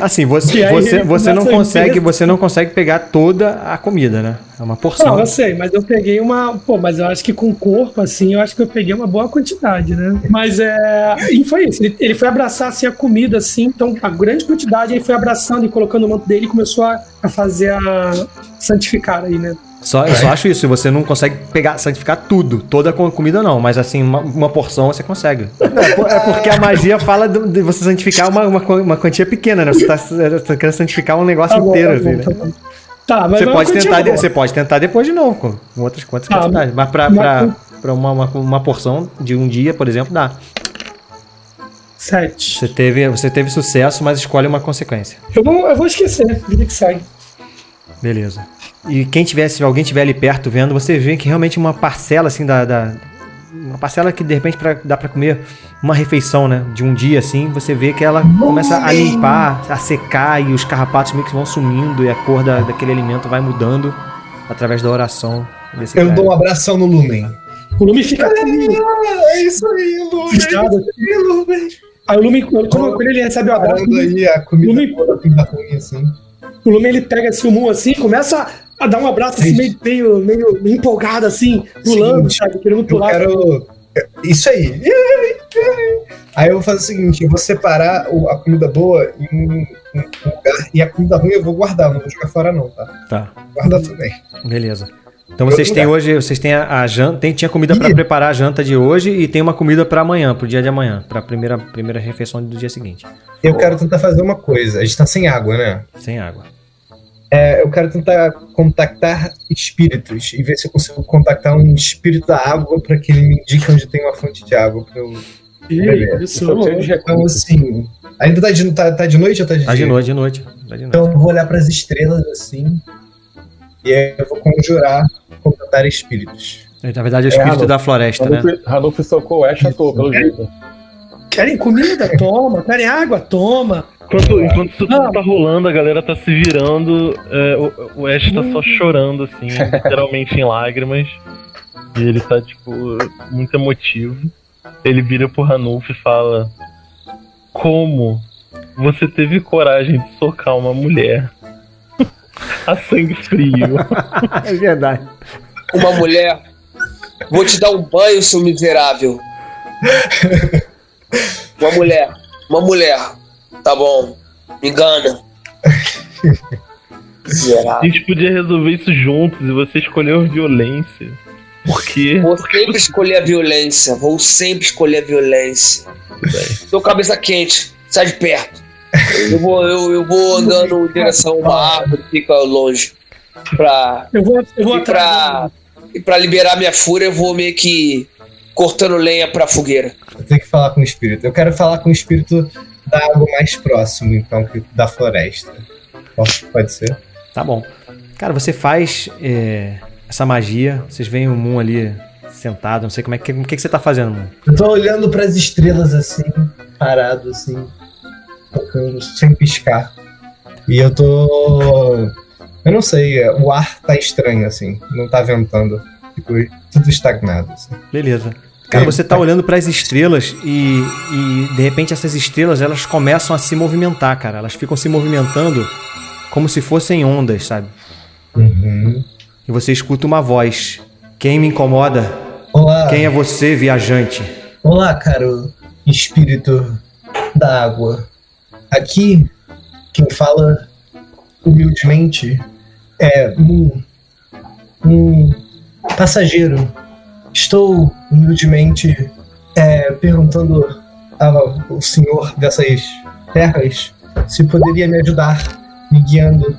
Assim, você, aí você, você não consegue, ver- você não consegue pegar toda a comida, né? É uma porção. Não, eu sei, mas eu peguei uma. Pô, mas eu acho que com o corpo, assim, eu acho que eu peguei uma boa quantidade, né? Mas é. E foi isso. Ele, ele foi abraçar, assim, a comida, assim, então a grande quantidade, ele foi abraçando e colocando no manto dele e começou a, a fazer a. santificar aí, né? Só, eu só acho isso, você não consegue pegar, santificar tudo, toda a co- comida não, mas assim, uma, uma porção você consegue. É, por- é porque a magia fala de você santificar uma, uma, uma quantia pequena, né? Você tá, tá querendo santificar um negócio Tá bom, inteiro, tá bom, assim, né? tá mas Você é pode, tentar, de- você pode tentar depois de novo, com, com outras quantas Tá, quantidades. Mas pra, pra, pra uma, uma, uma porção de um dia, por exemplo, dá. Sete. Você teve, você teve sucesso, mas escolhe uma consequência. Eu vou, eu vou esquecer, vida que segue. Beleza. E quem tiver, se alguém tiver ali perto vendo, você vê que realmente uma parcela assim da, da- uma parcela que de repente pra, dá pra comer uma refeição, né, de um dia assim, você vê que ela começa a limpar, a secar e os carrapatos meio que vão sumindo e a cor da, daquele alimento vai mudando através da oração desse Eu cara. dou um abração no Lumen. O Lume fica. É isso aí, Lumen. É Lumen. Aí o Lume, quando, quando ele recebe o abraço, aí a comida Lumen- toda, comida ruim, assim. O Lume ele pega assim o Moon assim, começa a dar um abraço assim, meio, meio, meio, meio empolgado assim, pulando, Seguinte, sabe? Querendo Eu pular. quero. Isso aí. Aí eu vou fazer o seguinte: eu vou separar a comida boa em um, um lugar e a comida ruim eu vou guardar, não vou jogar fora, não, tá? Tá. Guardar também. Beleza. Então vocês têm lugar. hoje, vocês têm a, a janta, tem, tinha comida pra Ih. preparar a janta de hoje e tem uma comida pra amanhã, pro dia de amanhã, pra primeira primeira refeição do dia seguinte, Eu quero tentar fazer uma coisa. A gente tá sem água, né? sem água. É, eu quero tentar contactar espíritos e ver se eu consigo contactar um espírito da água pra que ele me indique onde tem uma fonte de água pra eu. Isso, de Então, assim. Ainda tá de, tá, tá de noite ou tá de Tá de dia? noite, de noite. Tá de noite. Então eu vou olhar pras estrelas assim. E aí eu vou conjurar, contatar espíritos. Na verdade, é o espírito Ranulf. da floresta, né? Ranulf, Ranulf socou o Ash à toa, pelo jeito. Querem comida? Toma. Querem água? Toma. Enquanto, enquanto isso tudo tá rolando, a galera tá se virando, é, o, o Ash tá só chorando, assim, <laughs> literalmente em lágrimas. E ele tá, tipo, muito emotivo. Ele vira pro Ranulf e fala: Como você teve coragem de socar uma mulher? A sangue frio. <laughs> é verdade. Uma mulher Vou te dar um banho, seu miserável. Uma mulher. Uma mulher. Tá bom. Me engana. A Miserável. gente podia resolver isso juntos e você escolheu violência. Por quê? Vou sempre escolher a violência. Vou sempre escolher a violência. Tô cabeça quente. Sai de perto. Eu vou, eu, eu vou andando em direção a uma árvore, fica longe. Pra, Eu vou, eu vou e, atrás. pra, e pra liberar minha fúria, eu vou meio que cortando lenha pra fogueira. Eu tenho que falar com o espírito. Eu quero falar com o espírito da água mais próximo, então, que- da floresta. Pode ser? Tá bom. Cara, você faz é, essa magia. Vocês veem o Moon ali sentado. Não sei como é que, o que, que você tá fazendo, Moon. Eu tô olhando pras estrelas assim, parado assim, tocando sem piscar. E eu tô. Eu não sei, o ar tá estranho assim, não tá ventando. Ficou tudo estagnado. Assim. Beleza. Cara, você tá olhando para as estrelas e, e de repente essas estrelas elas começam a se movimentar, cara. Elas ficam se movimentando como se fossem ondas, sabe? Uhum. E você escuta uma voz. Quem me incomoda? Olá, Quem é você, viajante? olá, caro espírito da água. Aqui, quem fala humildemente é um, um passageiro. Estou humildemente é, perguntando ao senhor dessas terras se poderia me ajudar, me guiando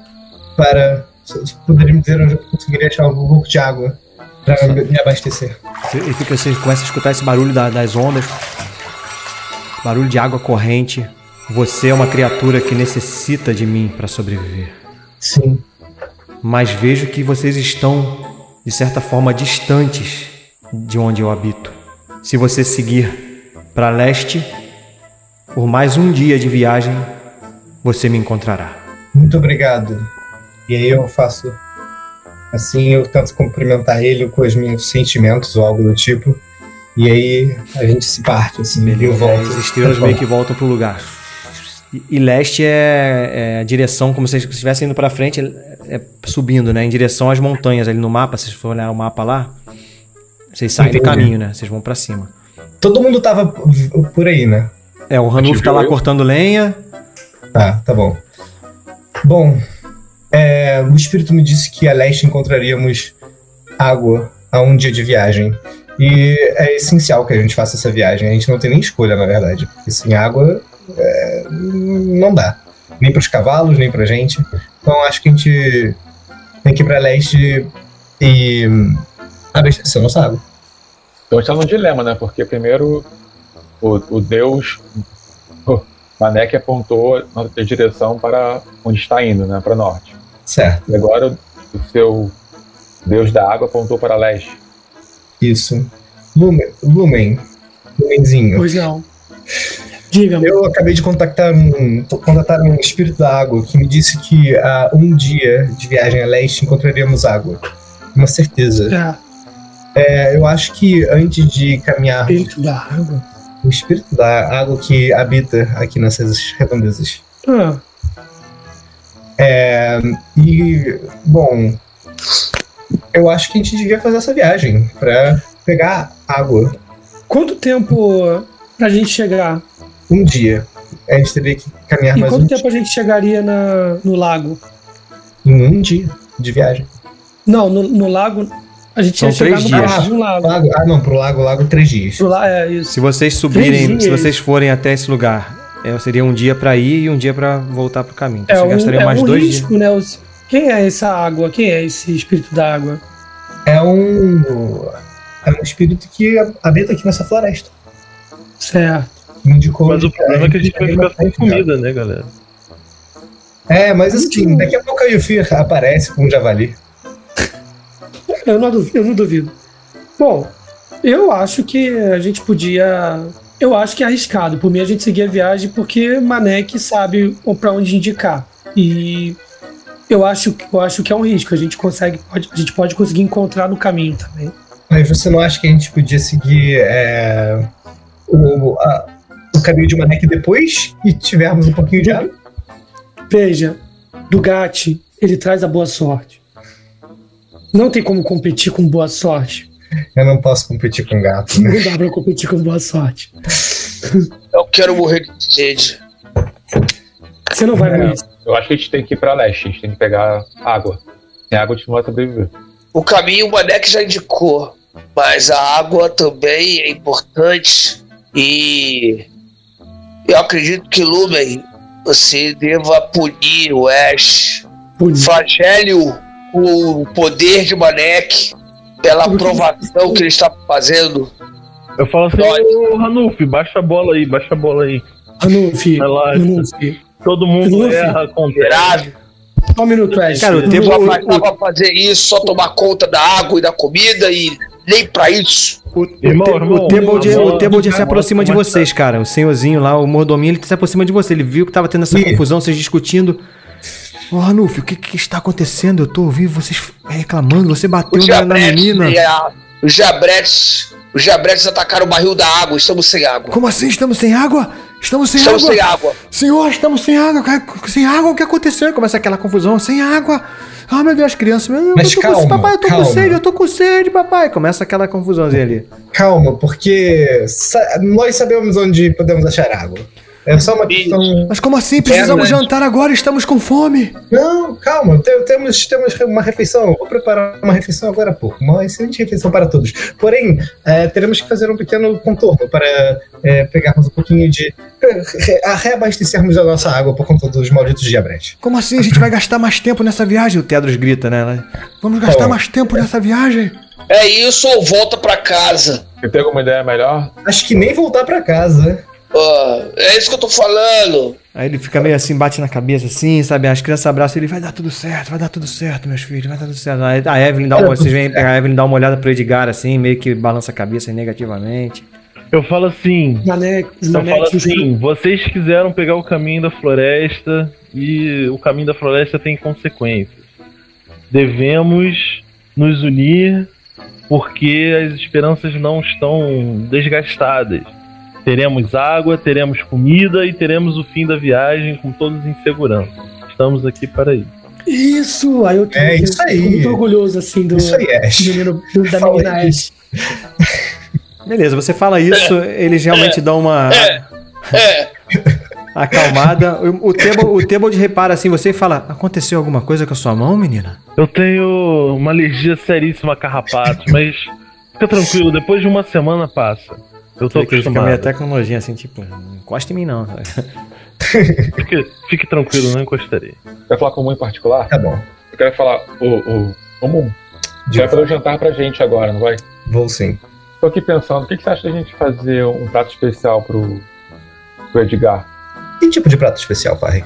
para. Se poderia me dizer onde eu conseguiria achar um pouco de água para me abastecer. E fica, você começa a escutar esse barulho da- das ondas, barulho de água corrente. Você é uma criatura que necessita de mim para sobreviver. Sim, Mas vejo que vocês estão, de certa forma, distantes de onde eu habito. Se você seguir para leste, por mais um dia de viagem, você me encontrará. muito obrigado. E aí eu faço assim, eu tento cumprimentar ele com os meus sentimentos ou algo do tipo. E aí a gente se parte, assim, eu volto. As estrelas meio que voltam pro lugar. E, e leste é, é a direção, como se vocês estivessem indo para frente, é, é subindo, né? Em direção às montanhas ali no mapa. Se vocês forem olhar o mapa lá, vocês saem do Entendi. caminho, né? Vocês vão para cima. Todo mundo tava por aí, né? É, o Ranulf tá lá eu? cortando lenha. Tá, tá bom. Bom, é, o espírito me disse que a leste encontraríamos água a um dia de viagem. E é essencial que a gente faça essa viagem. A gente não tem nem escolha, na verdade. Porque sem água é, não dá. Nem para os cavalos, nem pra gente. Então acho que a gente tem que ir pra leste e abastecer nossa água. Então a gente tá num dilema, né? Porque primeiro o, o Deus, o Manek apontou na direção para onde está indo, né? Para norte. Certo, E agora o seu Deus da água apontou para leste. isso. Lumen, Lumen, Lumenzinho. Pois não. Diga-me. Eu acabei de contactar um, contatar um espírito da água que me disse que a um dia de viagem a leste encontraríamos água. Uma certeza. É, É, eu acho que antes de caminhar, espírito da água. o espírito da água que habita aqui nessas redondezas. Ah, É, e, bom, eu acho que a gente devia fazer essa viagem pra pegar água quanto tempo pra gente chegar? Um dia. A gente teria que caminhar E mais quanto um tempo a gente chegaria na, no lago? em um dia de viagem. Não, no, no lago. A gente São ia chegar três no dias. lago, no lago. Lago, ah, não, pro lago, lago três dias. Pro la- é isso. Se vocês subirem, se vocês forem até esse lugar, é, seria um dia pra ir e um dia pra voltar pro caminho. Então É você um, gastaria é mais um dois risco, dias. né? Os- Quem é essa água? Quem é esse espírito da água? É um. É um espírito que habita aqui nessa floresta. Certo. Indicou Mas o problema é que a gente vai tem ficar sem comida, né, galera? É, mas assim, daqui a pouco a Yufir aparece com um javali. Eu não, duvido, eu não duvido. Bom, eu acho que a gente podia. Eu acho que é arriscado. Por mim, a gente seguir a viagem porque Manek sabe pra onde indicar. E eu acho, que- eu acho que é um risco. A gente consegue, pode, a gente pode conseguir encontrar no caminho também. Mas você não acha que a gente podia seguir é, o, a- o caminho de Manek depois e tivermos um pouquinho de água? Veja, Dugatti, ele traz a boa sorte. Não tem como competir com boa sorte. Eu não posso competir com gato, né? Não dá pra competir com boa sorte. Eu quero morrer de sede. Você não vai É. morrer. Eu acho que a gente tem que ir pra leste, a gente tem que pegar água. Sem água a gente não vai sobreviver. O caminho o Manek já indicou, mas a água também é importante e eu acredito que Lumen você deva punir o Ash, flagele o poder de Manek pela aprovação que ele está fazendo. Eu falo assim, ô Ranulf, baixa a bola aí, baixa a bola aí. Anufi. Todo mundo Luffy. erra, acontece. Só um minuto, Ash. Cara, o Não tempo- vai mais dar pra fazer isso, só tomar conta da água e da comida e nem pra isso. O, Irmão, Te- irmão, o Tebold, o Tebold se aproxima de vocês, cara. O senhorzinho lá, o mordominho, ele se aproxima de você. Ele viu que tava tendo essa confusão, vocês discutindo. Ô, Ranulf, o que que está acontecendo? Eu tô ouvindo vocês reclamando, você bateu na, na menina. a- os jabretes, os jabretes atacaram o barril da água, estamos sem água. Como assim? Estamos sem água? Estamos sem Estamos água? sem água. Senhor, estamos sem água. Sem água, o que aconteceu? Começa aquela confusão. Sem água. Ah, meu Deus, as crianças. Meu Deus, Mas eu tô com- calma, papai, eu tô calma. com sede, eu tô com sede, papai. Começa aquela confusãozinha ali. Calma, porque sa- nós sabemos onde podemos achar água. É só uma questão. Mas como assim? Precisamos né? jantar agora, estamos com fome. Não, calma, te- temos, temos uma refeição. Vou preparar uma refeição agora há pouco. Uma excelente refeição para todos. Porém, é, teremos que fazer um pequeno contorno para é, pegarmos um pouquinho de. Re, a- reabastecermos a nossa água por conta dos malditos diabretes. Como assim? A gente vai gastar mais tempo nessa viagem? O Tedros grita, né? Vamos gastar Bom. mais tempo nessa viagem? É isso ou volta pra casa? Você tem alguma ideia melhor? Acho que nem voltar para casa. Ah, é isso que eu tô falando. Aí ele fica meio assim, bate na cabeça assim, sabe? As crianças abraçam ele, vai dar tudo certo, vai dar tudo certo, meus filhos, vai dar tudo certo. Aí a Evelyn dá uma, vocês veem, a Evelyn dá uma olhada pro Edgar assim, meio que balança a cabeça negativamente. Eu falo assim, eu falo assim, vocês quiseram pegar o caminho da floresta e o caminho da floresta tem consequências. Devemos nos unir porque as esperanças não estão desgastadas. Teremos água, teremos comida e teremos o fim da viagem com todos em segurança. Estamos aqui para isso. Isso! Aí eu tô, É isso aí. muito orgulhoso, assim, do, Isso aí, Ash. do menino, do- da menina. Ash. Beleza, você fala isso, eles realmente dão uma É, acalmada. O, o Tebo, o Tebold repara assim, você e fala: Aconteceu alguma coisa com a sua mão, menina? Eu tenho uma alergia seríssima a carrapatos, mas fica tranquilo, depois de uma semana passa. Eu tô Que ele fica meio acostumado. até com nojinho assim, tipo, não encosta em mim não. <laughs> Fique, fique tranquilo, não encostarei. Quer falar com um em particular? Tá bom. Eu quero falar, ô, ô, ô Mum, vai fazer o jantar pra gente agora, não vai? Vou sim. Tô aqui pensando, o que, que você acha da gente fazer um prato especial pro, pro Edgar? Que tipo de prato especial, pai?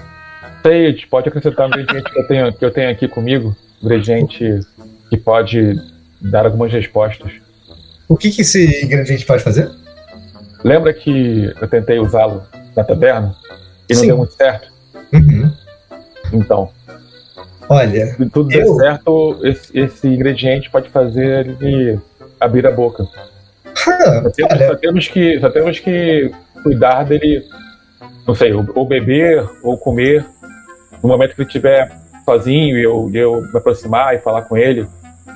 Sei, a gente pode acrescentar um ingrediente que eu tenho, que eu tenho aqui comigo, um ingrediente que pode dar algumas respostas. O que, que esse ingrediente pode fazer? Lembra que eu tentei usá-lo na taberna e não Sim. deu muito certo? Uhum. Então, Olha, se tudo Eu? der certo, esse, esse ingrediente pode fazer ele abrir a boca. ah, Só temos, só temos que, só temos que cuidar dele, não sei, ou, ou beber ou comer no momento que ele estiver sozinho e eu, eu me aproximar e falar com ele.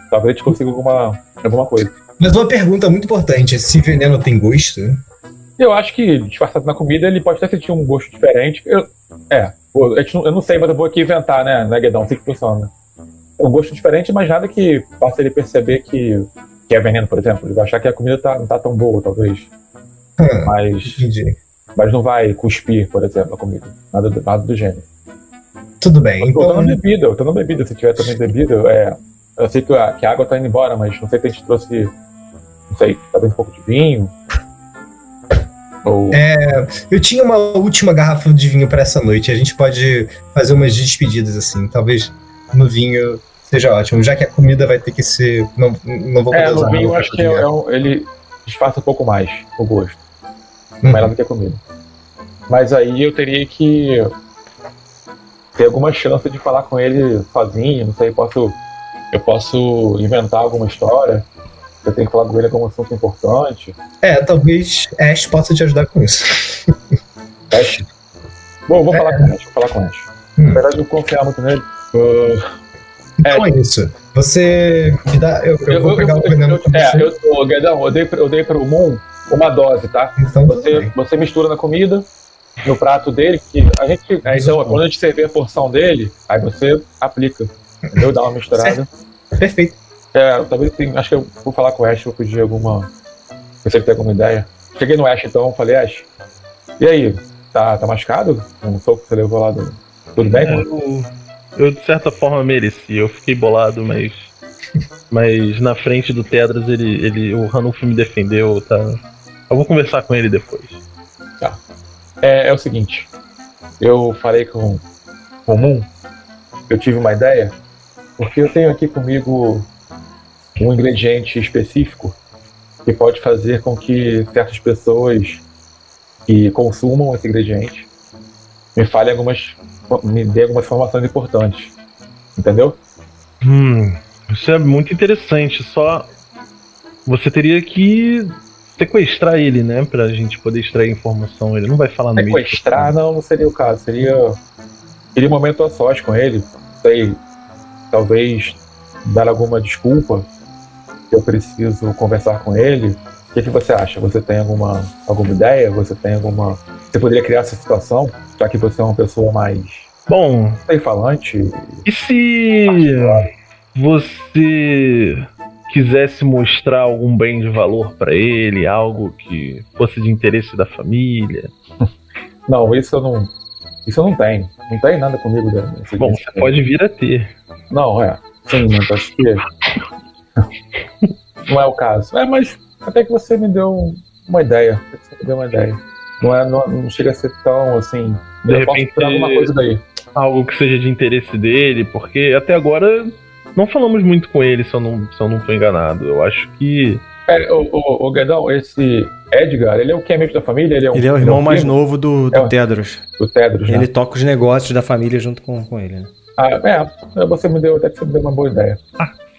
Talvez a gente consiga alguma, alguma coisa. mas uma pergunta muito importante: se veneno tem gosto? Eu acho que, disfarçado na comida, ele pode até sentir um gosto diferente. Eu, é, eu não sei, mas eu vou aqui inventar, né, né Guedão? Assim que funciona. É um gosto diferente, mas nada que faça ele perceber que, que é veneno, por exemplo. Ele vai achar que a comida tá, não tá tão boa, talvez. Ah, Mas, entendi. mas não vai cuspir, por exemplo, a comida. Nada do, nada do gênero. Tudo bem. Eu tô Então, na bebida, eu tô na bebida. Se tiver também bebida, é, eu sei que a, que a água tá indo embora, mas não sei se a gente trouxe, não sei, talvez um pouco de vinho. Ou. É. eu tinha uma última garrafa de vinho pra essa noite. A gente pode fazer umas despedidas assim. Talvez no vinho seja ótimo, já que a comida vai ter que ser. Não, não vou poder É, no usar vinho eu meu acho que é, é um- ele disfarça um pouco mais o gosto. Uhum. Melhor do que a comida. Mas aí eu teria que ter alguma chance de falar com ele sozinho, não sei, posso. Eu posso inventar alguma história. Eu tenho que falar com ele algum assunto importante. É, talvez Ash possa te ajudar com isso. Ash. <laughs> Bom, eu vou falar com o Ash, vou falar com Ash. Hum. Na verdade, eu confiar muito nele. Uh, Então é isso. Você me dá. Eu, eu, vou pegar o veneno é, você. eu tô, Guedão, eu dei, pra- eu dei pro Moon uma dose, tá? Então, Você, bem. você mistura na comida, no prato dele, que a gente. é, então, quando a gente servir a porção dele, aí você aplica. Entendeu? Dá uma misturada. Perfeito. É, talvez tem. Acho que eu vou falar com o Ash, vou pedir alguma. Se ele tem alguma ideia. Cheguei no Ash então, falei, Ash, e aí? Tá, tá machucado? Um soco que você levou lá do. Tudo bem? mano? Eu, eu, de certa forma mereci. Eu fiquei bolado, mas. <laughs> Mas na frente do Tedras, ele, ele, o Ranulfo me defendeu, tá? Eu vou conversar com ele depois. É, é o seguinte, eu falei com, com o Moon, eu tive uma ideia, porque eu tenho aqui comigo um ingrediente específico que pode fazer com que certas pessoas que consumam esse ingrediente me falem algumas, me dê algumas informações importantes, entendeu? Hum, isso é muito interessante. Só você teria que sequestrar ele, né? Pra gente poder extrair informação. Ele não vai falar meio. Sequestrar não, não seria o caso. Seria. Seria um momento a sós com ele. Sei. Talvez dar alguma desculpa. Que Eu preciso conversar com ele. O que, que você acha? Você tem alguma, alguma ideia? Você tem alguma. Você poderia criar essa situação? Já que você é uma pessoa mais. Bom, Sei falante. e se você quisesse mostrar algum bem de valor pra ele, algo que fosse de interesse da família? <laughs> Não, isso eu não. Isso eu não tenho. Não tem nada comigo desse Bom, você pode vir a ter. Não, é. Sim, mas acho que. Não é o caso. É, mas até que você me deu uma ideia. Até que você me deu uma ideia. Não, é, não, não chega a ser tão assim. De eu posso repente- tirar alguma coisa daí. Algo que seja de interesse dele, porque até agora não falamos muito com ele, se eu não, se eu não tô enganado. Eu acho que. É, o, o, o Guedão, esse Edgar, ele é o que é amigo da família? Ele é, um, Ele é o irmão mais primo novo do, do É o- Tedros. do Tedros, né? Ele toca os negócios da família junto com, com ele, né? Ah, é, você me deu, até que você me deu uma boa ideia.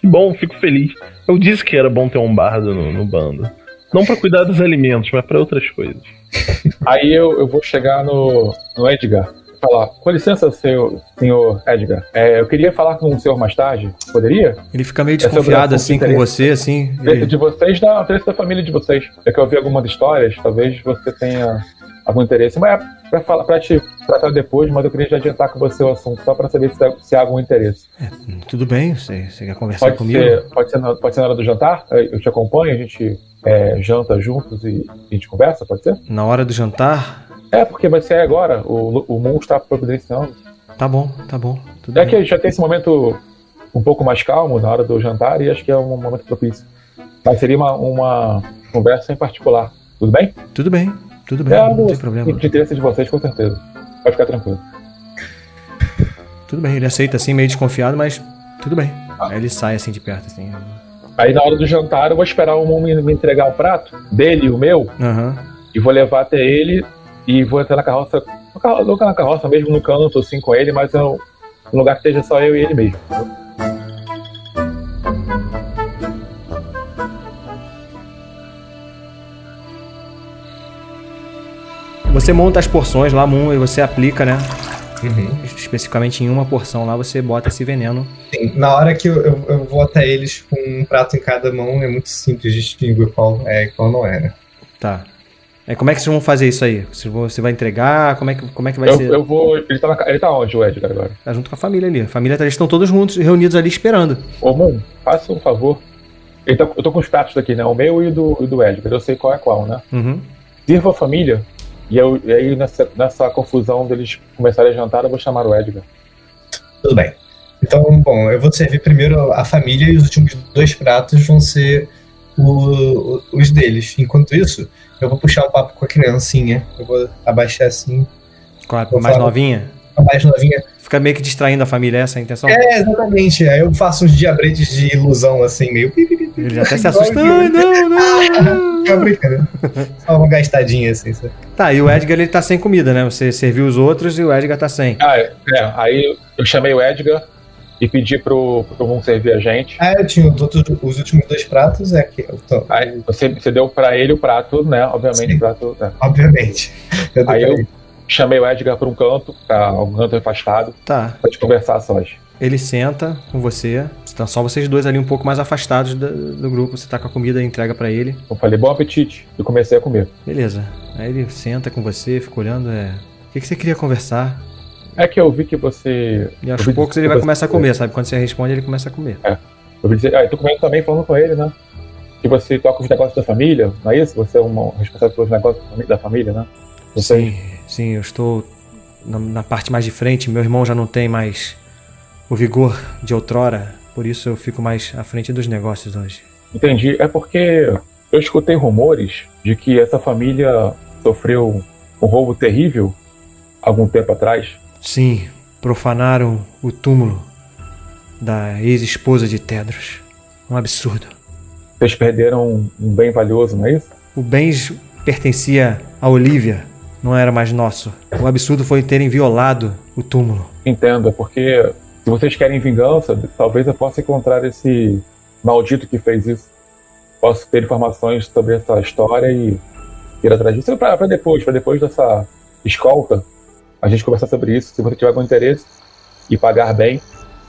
Que bom, fico feliz. Eu disse que era bom ter um bardo no, no bando. Não pra cuidar dos alimentos, mas pra outras coisas. <laughs> Aí eu, eu vou chegar no, no Edgar e falar: com licença, seu, senhor Edgar. É, eu queria falar com o senhor mais tarde. Poderia? Ele fica meio É desconfiado assunto assim com você, assim. De, de vocês, da da família de vocês. É que eu vi algumas histórias, talvez você tenha algum interesse. Mas é pra, falar, pra te tratar depois, mas eu queria já adiantar com você o assunto, só pra saber se, se há algum interesse. Tudo bem, você, você quer conversar Pode comigo? ser, pode, ser na, pode ser na hora do jantar? Eu te acompanho, a gente é, janta juntos e a gente conversa, pode ser? Na hora do jantar? É, porque vai ser agora, o, o Moon está providenciando. Tá bom, tá bom. Tudo É bem. que a gente já tem esse momento um pouco mais calmo na hora do jantar e acho que é um momento propício. Mas seria uma, uma conversa em particular. Tudo bem? Tudo bem, tudo bem, É não tem problema. de interesse de vocês, com certeza. Pode ficar tranquilo. Tudo bem, ele aceita assim, meio desconfiado, mas tudo bem. Ah. Aí ele sai assim de perto, assim. Aí na hora do jantar eu vou esperar o Moon me, entregar o prato dele e o meu Aham. e vou levar até ele e vou entrar na carroça. No carro, na carroça mesmo, no canto assim com ele, mas eu, um lugar que esteja só eu e ele mesmo. Você monta as porções lá, Moon, e você aplica, né? Uhum. Especificamente em uma porção lá, você bota esse veneno. Sim, Na hora que eu, eu, eu vou até eles com um prato em cada mão, é muito simples distinguir qual é e qual não é, né? Tá. É, como é que vocês vão fazer isso aí? Você vai- Você vai entregar? Como é que, como é que vai Eu, ser? eu vou. Ele tá, na ele tá onde, o Edgar, agora? Tá junto com a família ali. A família, eles estão todos juntos, reunidos ali esperando. Ô, Moon, faça um favor. Tá- eu tô com os pratos daqui, né? O meu e o do, e o do Edgar. Eu sei qual é qual, né? Uhum. Sirva a família. E, eu, e aí, nessa, nessa confusão deles começarem a jantar, eu vou chamar o Edgar. Tudo bem. Então, bom, eu vou servir primeiro a família e os últimos dois pratos vão ser o- o- os deles. Enquanto isso, eu vou puxar um papo com a criancinha. Eu vou abaixar assim, Com a mais falar- novinha. a mais novinha. Fica meio que distraindo a família, essa é a intenção? É, exatamente. Aí eu faço uns diabretes de ilusão, assim, meio. Ele já até se assusta. Ai, não, não. <laughs> Tô brincando. Só uma gastadinha, assim. sabe? Tá, e o Edgar ele tá sem comida, né? Você serviu os outros e o Edgar tá sem. Ah, é. é, Aí eu chamei o Edgar e pedi pro, pro Moon servir a gente. Ah, eu tinha os, outros- os últimos dois pratos, é que. Então, Aí você, você deu pra ele o prato, né? Obviamente, Sim. o prato. né? obviamente. Eu Aí eu chamei o Edgar pra um canto, pra um canto afastado, Tá. pra te conversar sós. Ele senta com você, Estão só vocês dois ali um pouco mais afastados do, do grupo. Você tá com a comida e entrega pra ele. Eu falei, bom apetite. E comecei a comer. Beleza. Aí ele senta com você, fica olhando. É... O que, que você queria conversar? É que eu vi que você. E aos poucos ele vai começar a comer, sabe? Quando você responde, ele começa a comer. Eu vi dizer, ah, eu tô comendo também falando com ele, né? Que você toca os negócios da família, não é isso? Você é uma responsável pelos negócios da família, né? Você- Sim, sim, eu estou na, na parte mais de frente. Meu irmão já não tem mais o vigor de outrora, por isso eu fico mais à frente dos negócios hoje. Entendi. É porque eu escutei rumores de que essa família sofreu um roubo terrível algum tempo atrás. Sim, profanaram o túmulo da ex-esposa de Tedros. Um absurdo. Vocês perderam um bem valioso, não é isso? O bem pertencia a Olivia, não era mais nosso. O absurdo foi terem violado o túmulo. Entendo, é porque se vocês querem vingança, talvez eu possa encontrar esse maldito que fez isso. Posso ter informações sobre essa história e ir atrás disso. Pra, pra depois, pra depois dessa escolta, a gente conversar sobre isso. Se você tiver algum interesse e pagar bem,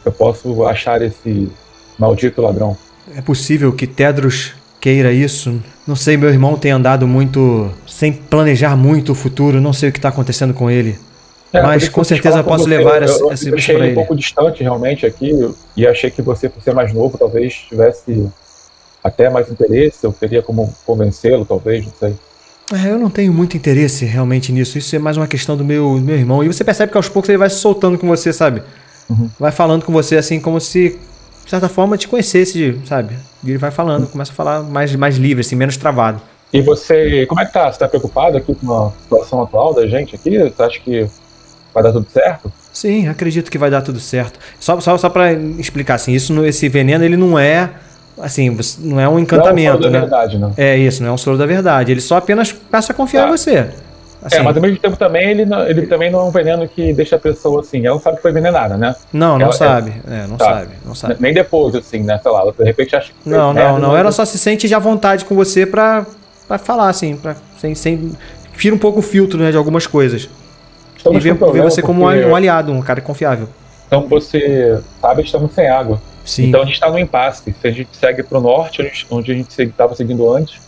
eu posso achar esse maldito ladrão. É possível que Tedros queira isso. Não sei, meu irmão tem andado muito sem planejar muito o futuro. Não sei o que está acontecendo com ele. É, Mas, com eu certeza, com posso levar eu, essa- eu, esse eu achei ele um pouco distante realmente aqui e achei que você, por ser mais novo, talvez tivesse até mais interesse. Eu teria como convencê-lo, talvez, não sei. É, eu não tenho muito interesse realmente nisso. Isso é mais uma questão do meu, meu irmão. E você percebe que aos poucos ele vai se soltando com você, sabe? Uhum. Vai falando com você assim, como se, de certa forma, te conhecesse, sabe? E ele vai falando, começa a falar mais, mais livre, assim, menos travado. E você, como é que tá? Você tá preocupado aqui com a situação atual da gente aqui? Você acha que vai dar tudo certo? Sim, acredito que vai dar tudo certo. Só, só, só pra explicar, assim, isso, esse veneno, ele não é, assim, não é um encantamento, não, é né? verdade, não. É isso, não é um soro da verdade. Ele só apenas passa a confiar Tá. em você. Assim, É, mas ao mesmo tempo também ele, não- ele também não é um veneno que deixa a pessoa assim. Ela não sabe que foi envenenada, né? não, não ela- sabe. É, não Tá. sabe, não sabe. Nem depois, assim, né? Sei lá, ela de repente acha que. Não, não, não. Ela só se sente de à vontade com você pra, pra falar, assim, pra, sem, sem. Tira um pouco o filtro, né, de algumas coisas. Estamos e vê, vê você como um, aliado, um cara confiável. Então você sabe, estamos sem água. Sim. Então a gente está no impasse. Se a gente segue para o norte, onde a gente estava seguindo antes,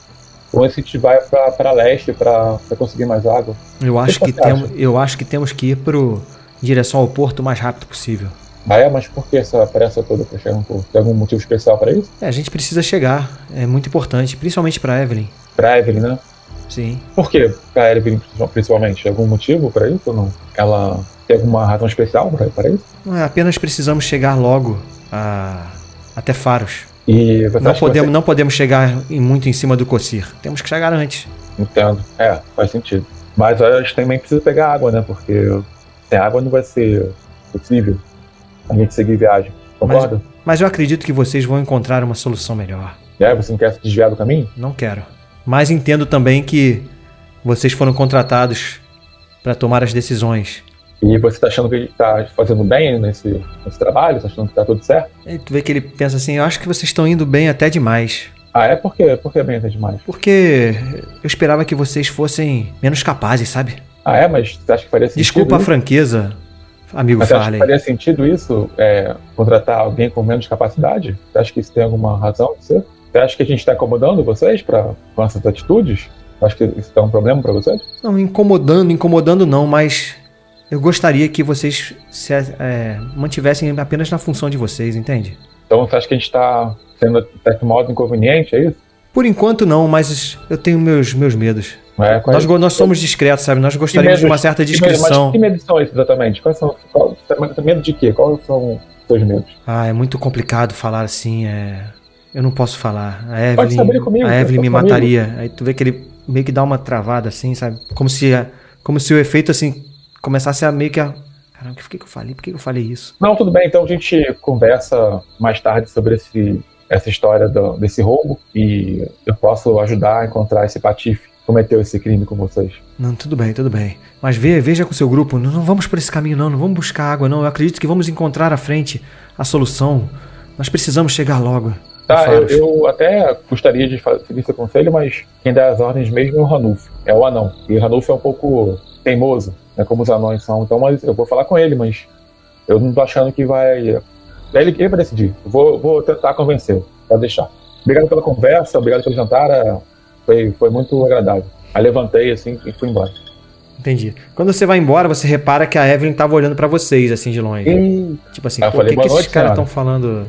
ou se a gente vai para leste para conseguir mais água. eu, acho que que temos, eu acho que temos que ir pro em direção ao porto o mais rápido possível. Ah, é? Mas por que essa pressa toda para chegar no porto? Tem algum motivo especial para isso? É, a gente precisa chegar. É muito importante, principalmente pra Evelyn. Para Evelyn, né? Sim. Por que para Evelyn principalmente? Algum motivo para isso ou não? Ela tem alguma razão especial para isso? Não é, apenas precisamos chegar logo a, até Faros. E você Não podemos, não podemos chegar muito em cima do Cossir. Temos que chegar antes. Você... Entendo. É, faz sentido. Mas a gente também precisa pegar água, né? Porque sem água não vai ser possível a gente seguir viagem. Concorda? Mas eu acredito que vocês vão encontrar uma solução melhor. Aí, você não quer se desviar do caminho? Não quero. Mas entendo também que vocês foram contratados para tomar as decisões. E você tá achando que ele tá fazendo bem nesse, nesse trabalho? Tá achando que tá tudo certo? E tu vê que ele pensa assim: eu acho que vocês estão indo bem até demais. Ah, é? Por quê? Por que bem até demais? Porque eu esperava que vocês fossem menos capazes, sabe? Ah, é? Mas você acha que faria sentido Desculpa a isso? franqueza, amigo Mas você acha que Farley. faria sentido isso? É, contratar alguém com menos capacidade? Você acha que isso tem alguma razão? Você, você acha que a gente está incomodando vocês pra, com essas atitudes? Acho que isso é um problema para vocês? Não, incomodando, incomodando não, mas eu gostaria que vocês se é, mantivessem apenas na função de vocês, entende? Então você acha que a gente está sendo de certo modo inconveniente, é isso? Por enquanto não, mas eu tenho meus, meus medos. É, Nós, go- nós somos discretos, sabe? Nós gostaríamos de uma certa que medo- discrição. Mas que medos são esses exatamente? Quais são? Qual, medo de quê? Quais são os seus medos? Ah, é muito complicado falar assim, é... Eu não posso falar. A Pode Evelyn, comigo, a Evelyn me mataria. Aí tu vê que ele meio que dá uma travada assim, sabe? Como se, como se o efeito assim começasse a meio que a... Caramba, por que, que eu falei? Por que, que eu falei isso? Não, tudo bem. Então a gente conversa mais tarde sobre esse, essa história do- desse roubo e eu posso ajudar a encontrar esse patife que cometeu esse crime com vocês. Não, tudo bem, tudo bem. Mas veja com o seu grupo, não, não vamos por esse caminho não, não vamos buscar água não. Eu acredito que vamos encontrar à frente a solução. Nós precisamos chegar logo. Tá, eu, eu até gostaria de seguir seu conselho, mas quem dá as ordens mesmo é o Ranulf, é o anão. E o Ranulf é um pouco teimoso, né, como os anões são. Então, mas eu vou falar com ele, mas eu não tô achando que vai Daí ele, ele vai decidir. Eu Vou, vou tentar convencer. Pode deixar. Obrigado pela conversa, obrigado pelo jantar. é, Foi, foi muito agradável. Aí levantei assim e fui embora. Entendi. Quando você vai embora, você repara que a Evelyn tava olhando pra vocês, assim, de longe. E... Tipo assim, o que, "Boa que esses caras senhora." estão falando?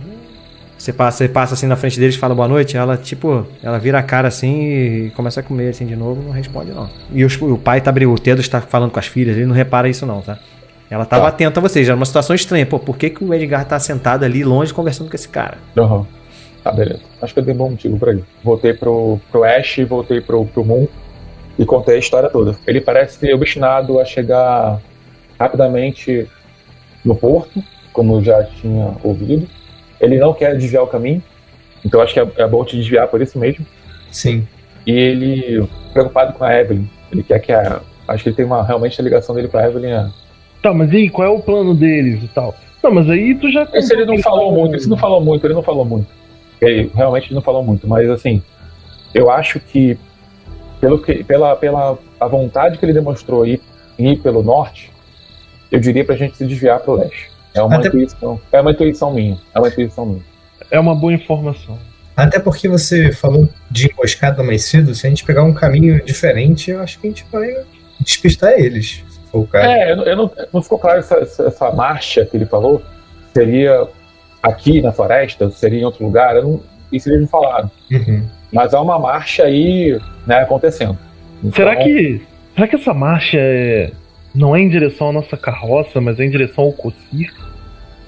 Você passa, você passa assim na frente deles e fala boa noite, ela, tipo, ela vira a cara assim e começa a comer assim de novo, não responde não. E os- o pai tá abrindo, o Tedo está falando com as filhas, ele não repara isso não, tá? Ela tava Tá. atenta a vocês, era uma situação estranha. Pô, por que, que o Edgar tá sentado ali longe conversando com esse cara? Aham. Tá, beleza. Acho que eu dei um bom motivo pra ir. Voltei pro, pro Ash, voltei pro, pro Moon e contei a história toda. Ele parece obstinado a chegar rapidamente no porto, como eu já tinha ouvido. Ele não quer desviar o caminho, então acho que é, é bom te desviar por isso mesmo. Sim. E ele, preocupado com a Evelyn, ele quer que a. Acho que ele tem uma. Realmente a ligação dele pra Evelyn é. Tá, mas e aí, qual é o plano deles e tal? Não, mas aí tu já. Esse ele não falou muito, esse não falou muito, ele não falou muito. Ele realmente não falou muito, mas assim, eu acho que, pelo que pela, pela a vontade que ele demonstrou em em ir pelo norte, eu diria pra gente se desviar pro leste. É uma Até- intuição, é uma intuição minha, é uma intuição minha. É uma boa informação. Até porque você falou de emboscada mais cedo, se a gente pegar um caminho diferente, eu acho que a gente vai despistar eles, se for o caso. É, eu, não- eu não, não ficou claro essa, essa, essa marcha que ele falou seria aqui na floresta, seria em outro lugar, eu não, isso eles não falaram. Uhum. Mas há uma marcha aí, né, acontecendo. Então, Será que. Será que essa marcha é. Não é em direção à nossa carroça, mas é em direção ao Cossir?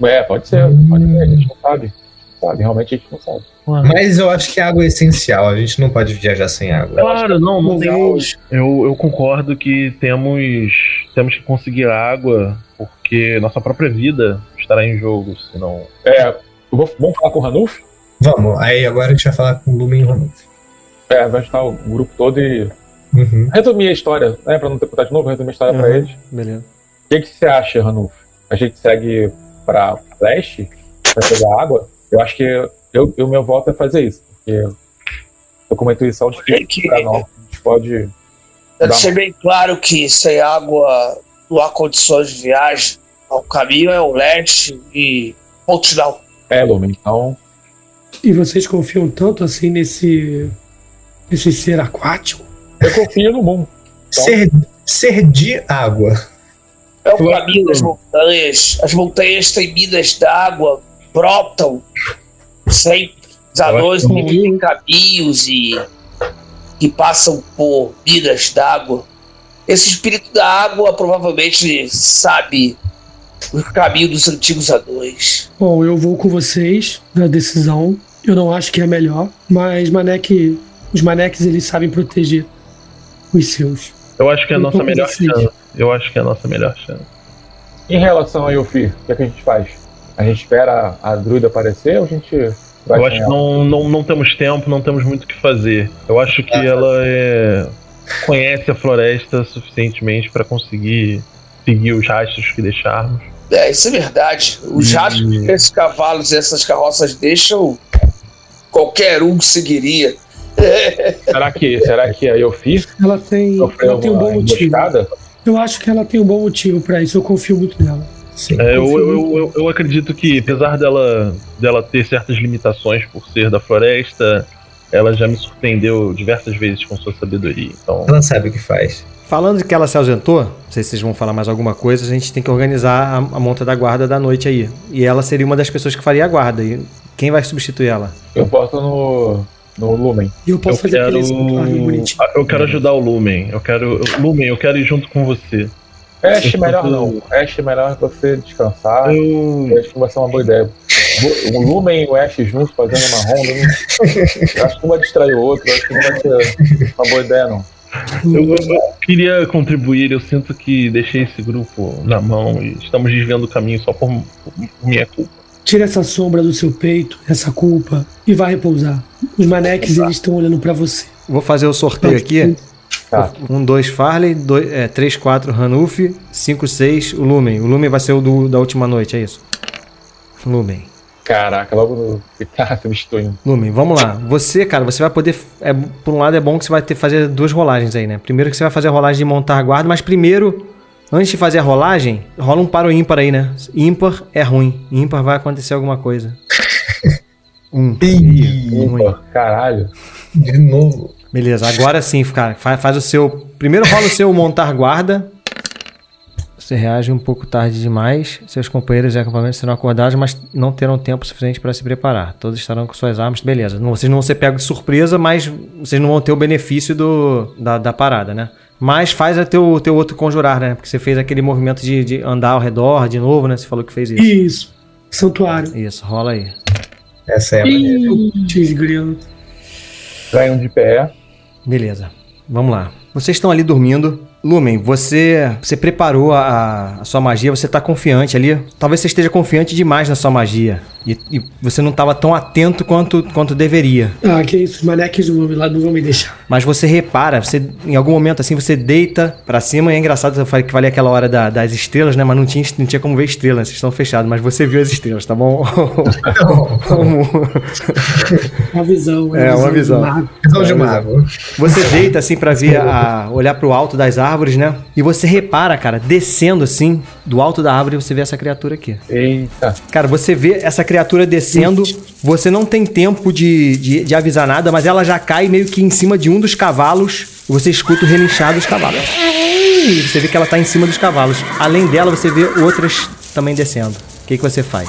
É, pode ser, pode ser, a gente não sabe. Sabe, realmente a gente não sabe. Mas eu acho que a água é essencial, a gente não pode viajar sem água. Claro, não, não tem. Vamos- Eu, eu concordo que temos, temos que conseguir água, porque nossa própria vida estará em jogo, senão. É, vou- vamos falar com o Ranulf? Vamos, aí agora a gente vai falar com o Lumen e Ronald. É, vai estar o grupo todo e Uhum. resumir a história, né, pra não ter que contar de novo, resumir a história pra Uhum. eles. Beleza. O que, que você acha, Ranulf? A gente segue pra leste, pra pegar água? Eu acho que eu, eu meu voto é fazer isso, porque eu tô com uma intuição de Tem que que- pra norte a gente pode. Deve ser bem claro que sem água não há condições de viagem. O caminho é o leste e ponto final. É, Lumen, então. E vocês confiam tanto assim nesse. nesse ser aquático? Eu confio no mundo. Então- Ser, ser de água. É o caminho das montanhas. As montanhas têm minas d'água, brotam sempre. Os anões sempre têm caminhos e que passam por minas d'água. Esse espírito da água provavelmente sabe o caminho dos antigos anões. Bom, eu vou com vocês na decisão. Eu não acho que é a melhor, mas Manek, os Maneques eles sabem proteger os seus. Eu acho que é a Eu nossa melhor chance. Eu acho que é a nossa melhor chance. Em relação a Yuffie, o que, é que a gente faz? A gente espera a druida aparecer ou a gente vai Eu acho que não, não, não temos tempo, não temos muito o que fazer. Eu acho que ela é, conhece a floresta suficientemente para conseguir seguir os rastros que deixarmos. É, isso é verdade. Os E- rastros que esses cavalos e essas carroças deixam, qualquer um seguiria. <laughs> Será que, será que a Yuffie Ela tem, ela tem um bom motivo. emboscada? Eu acho que ela tem um bom motivo pra isso. Eu confio muito nela. Sim. É, eu, eu, eu, eu acredito que, apesar dela, dela ter certas limitações por ser da floresta, ela já me surpreendeu diversas vezes com sua sabedoria. Então, Ela sabe o que faz. Falando de que ela se ausentou, não sei se vocês vão falar mais alguma coisa, a gente tem que organizar a, a monta da guarda da noite aí. E ela seria uma das pessoas que faria a guarda. E quem vai substituir ela? Eu boto no, no Lumen. E eu posso eu fazer quero. Ah, eu quero ajudar o Lumen. Eu quero, Lumen, eu quero ir junto com você. Ash, Eu melhor não. Ash, melhor você descansar. Eu, Eu acho que vai ser uma boa ideia. O Lumen e o Ash juntos fazendo uma ronda. não- Eu acho que um vai distrair o outro. eu Acho que não vai ser uma boa ideia, não. eu, eu- eu queria contribuir. Eu sinto que deixei esse grupo na mão e estamos desviando o caminho só por, por minha culpa. Tira essa sombra do seu peito, essa culpa, e vai repousar. Os Maneques eles estão olhando pra você. Vou fazer o sorteio aqui. Tá. 1, 2 Farley, 3, 4 Ranulf, 5, 6 o Lumen. O Lumen vai ser o do, da última noite, é isso? Lumen. Caraca, logo no. Caraca, indo. Lumen, vamos lá. Você, cara, você vai poder. É, por um lado é bom que você vai ter que fazer duas rolagens aí, né? Primeiro que você vai fazer a rolagem de montar a guarda, mas primeiro Antes de fazer a rolagem, rola um par ou ímpar aí, né? Ímpar é ruim. Ímpar vai acontecer alguma coisa. <laughs> Um. Ih, ruim. Opa, caralho. De novo. Beleza, agora sim, cara. Faz, faz o seu. Primeiro rola o seu montar guarda. Você reage um pouco tarde demais. Seus companheiros de acampamento serão acordados, mas não terão tempo suficiente para se preparar. Todos estarão com suas armas. Beleza. Não, vocês não vão ser pegos de surpresa, mas vocês não vão ter o benefício do, da, da parada, né? Mas faz o teu, teu outro conjurar, né? Porque você fez aquele movimento de, de andar ao redor de novo, né? Você falou que fez isso. Isso. Santuário. Isso, rola aí. Essa é a maneira. Ganha um de pé. Beleza. Vamos lá. Vocês estão ali dormindo. Lumen, você, você preparou a, a sua magia, você tá confiante ali. Talvez você esteja confiante demais na sua magia. E, e você não estava tão atento quanto, quanto deveria. Ah, que isso. Os maneques lá não vão me deixar. Mas você repara, você em algum momento assim, você deita pra cima. E é engraçado, eu falei que valia aquela hora da- das estrelas, né? Mas não tinha, não tinha como ver estrelas, vocês estão fechados. Mas você viu as estrelas, tá bom? <laughs> Como- Uma visão. É, uma visão. do mago. Visão de mago. Você deita assim pra ver a olhar pro alto das árvores, né? E você repara, cara, descendo assim do alto da árvore, você vê essa criatura aqui. Eita. Cara, você vê essa criatura descendo, você não tem tempo de, de, de avisar nada, mas ela já cai meio que em cima de um dos cavalos. E você escuta o relinchar dos cavalos. E você vê que ela tá em cima dos cavalos. Além dela, você vê outras também descendo. O que, que você faz?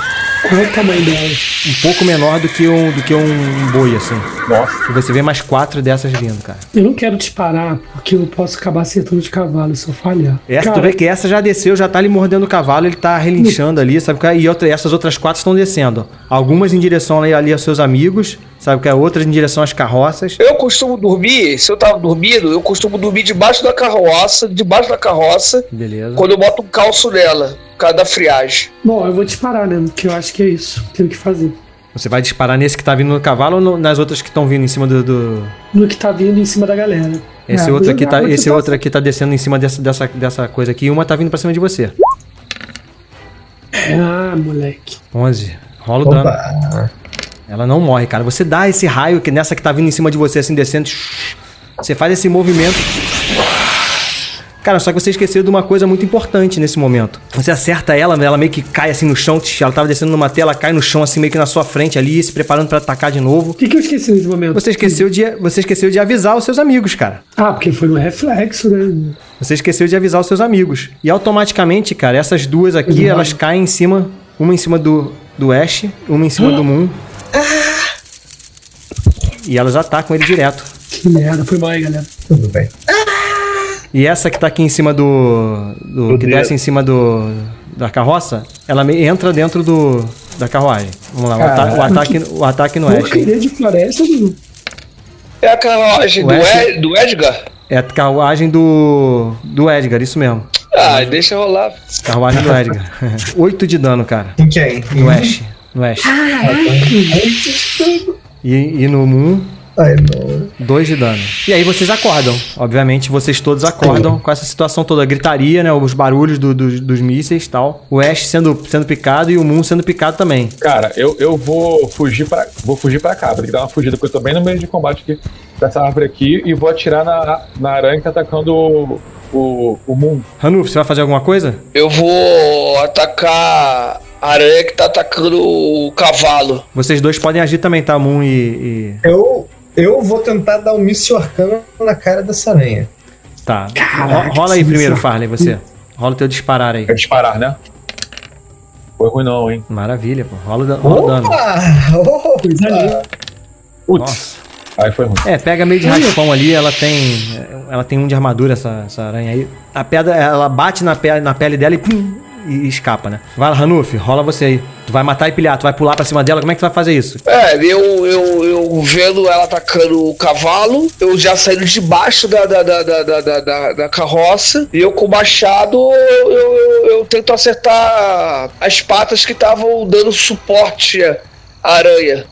Qual é o tamanho dela? Um pouco menor do que um, do que um boi, assim. Nossa. E você vê mais quatro dessas vindo, cara. Eu não quero disparar, porque eu posso acabar acertando de cavalo se eu falhar. Essa, tu Cara, vê que essa já desceu, já tá ali mordendo o cavalo, ele tá relinchando ali, sabe? é? E outra, essas outras quatro estão descendo. Algumas em direção ali, ali aos seus amigos, sabe? que é Outras em direção às carroças. Eu costumo dormir, se eu tava dormindo, eu costumo dormir debaixo da carroça, debaixo da carroça, Beleza. quando eu boto um calço nela, por causa da friagem. Bom, eu vou disparar, né? Que eu acho que é isso. Tenho que fazer. Você vai disparar nesse que tá vindo no cavalo ou no- nas outras que estão vindo em cima do. do- No que tá vindo em cima da galera. Esse É, outro aqui tá. Esse outro aqui tá descendo em cima dessa, dessa, dessa coisa aqui e uma tá vindo pra cima de você. Ah, moleque. 11. Rola o dano. Opa. Ela não morre, cara. Você dá esse raio que nessa que tá vindo em cima de você, assim, descendo. Você faz esse movimento. Cara, só que você esqueceu de uma coisa muito importante nesse momento. Você acerta ela, ela meio que cai assim no chão. Ela tava descendo numa tela, cai no chão, assim, meio que na sua frente ali, se preparando pra atacar de novo. O que, que eu esqueci nesse momento? Você esqueceu de, você esqueceu de avisar os seus amigos, cara. Ah, porque foi no reflexo, né? Você esqueceu de avisar os seus amigos. E automaticamente, cara, essas duas aqui, Uhum. elas caem em cima. Uma em cima do, do Ash, uma em cima do Moon. E elas atacam ele direto. Que merda. Foi mal aí, galera. Tudo bem. E essa que tá aqui em cima do. do que desce em cima do. da carroça, ela entra dentro do. da carruagem. Vamos lá, o, ata- o ataque, o ataque no Ash. de floresta. É a carruagem do, Ed- do Edgar? É a carruagem do. do Edgar, isso mesmo. Ah, deixa rolar. Carruagem do Edgar. <laughs> 8 de dano, cara. Em quem? No Ash. No Ash. E, e no Moon, Ai, não. 2 de dano. E aí vocês acordam. Obviamente, vocês todos acordam com essa situação toda. A gritaria, né? Os barulhos do- do- dos mísseis e tal. O Ash sendo, sendo picado e o Moon sendo picado também. Cara, eu, eu vou fugir pra. Vou fugir pra cá, vou ter que dar uma fugida, porque eu tô bem no meio de combate aqui dessa árvore aqui e vou atirar na, na aranha que tá atacando o, o, o Moon. Ranulf, você vai fazer alguma coisa? Eu vou atacar a aranha que tá atacando o cavalo. Vocês dois podem agir também, tá? Moon e. e- Eu, eu vou tentar dar um míssil arcano na cara dessa aranha. Tá. Caraca, Ro- Rola aí primeiro. Farley, você. Rola o teu disparar aí. Quer disparar, né? Foi ruim não, hein? Maravilha, pô. Rola, rola o dano. Opa! Opa! Coisa linda. Putz, aí foi ruim. É, pega meio de raspão ali, ela tem. Ela tem um de armadura, essa, essa aranha aí. A pedra, ela bate na pele, na pele dela e pum, e escapa, né? Vai lá, Ranulf, rola você aí. Tu vai matar e pilhar, tu vai pular pra cima dela, como é que tu vai fazer isso? É, eu, eu, eu vendo ela atacando o cavalo, eu já saindo debaixo da, da, da, da, da, da, da- carroça, e eu com o machado eu, eu- eu tento acertar as patas que estavam dando suporte à aranha.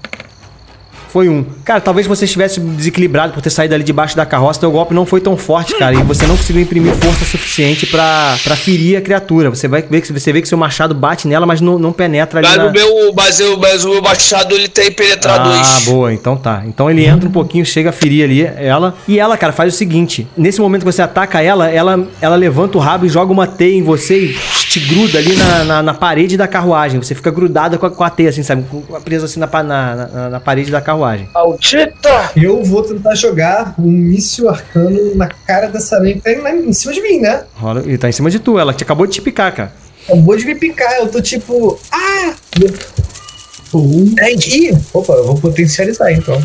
Foi um. Cara, talvez você estivesse desequilibrado por ter saído ali debaixo da carroça, teu golpe não foi tão forte, cara, e você não conseguiu imprimir força suficiente pra, pra ferir a criatura. Você vai ver que você vê que seu machado bate nela, mas não, não penetra ali Mas, na... o meu, mas, eu, mas o meu machado ele tem penetrado Ah, boa, então tá. Então ele entra um pouquinho, chega a ferir ali ela. E ela, cara, faz o seguinte: nesse momento que você ataca ela, ela, ela levanta o rabo e joga uma teia em você e te gruda ali na, na, na parede da carruagem. Você fica grudada com a, com a teia, assim, sabe? Com- Presa assim na, na, na, na parede da carruagem. Maldita! Eu vou tentar jogar um míssil arcano na cara dessa aranha que tá em- cima de mim, né? Rola, ele tá em cima de tu, ela te acabou de te picar, cara. Acabou de me picar, eu tô tipo. Ah! Um, É, ih, opa, eu vou potencializar então.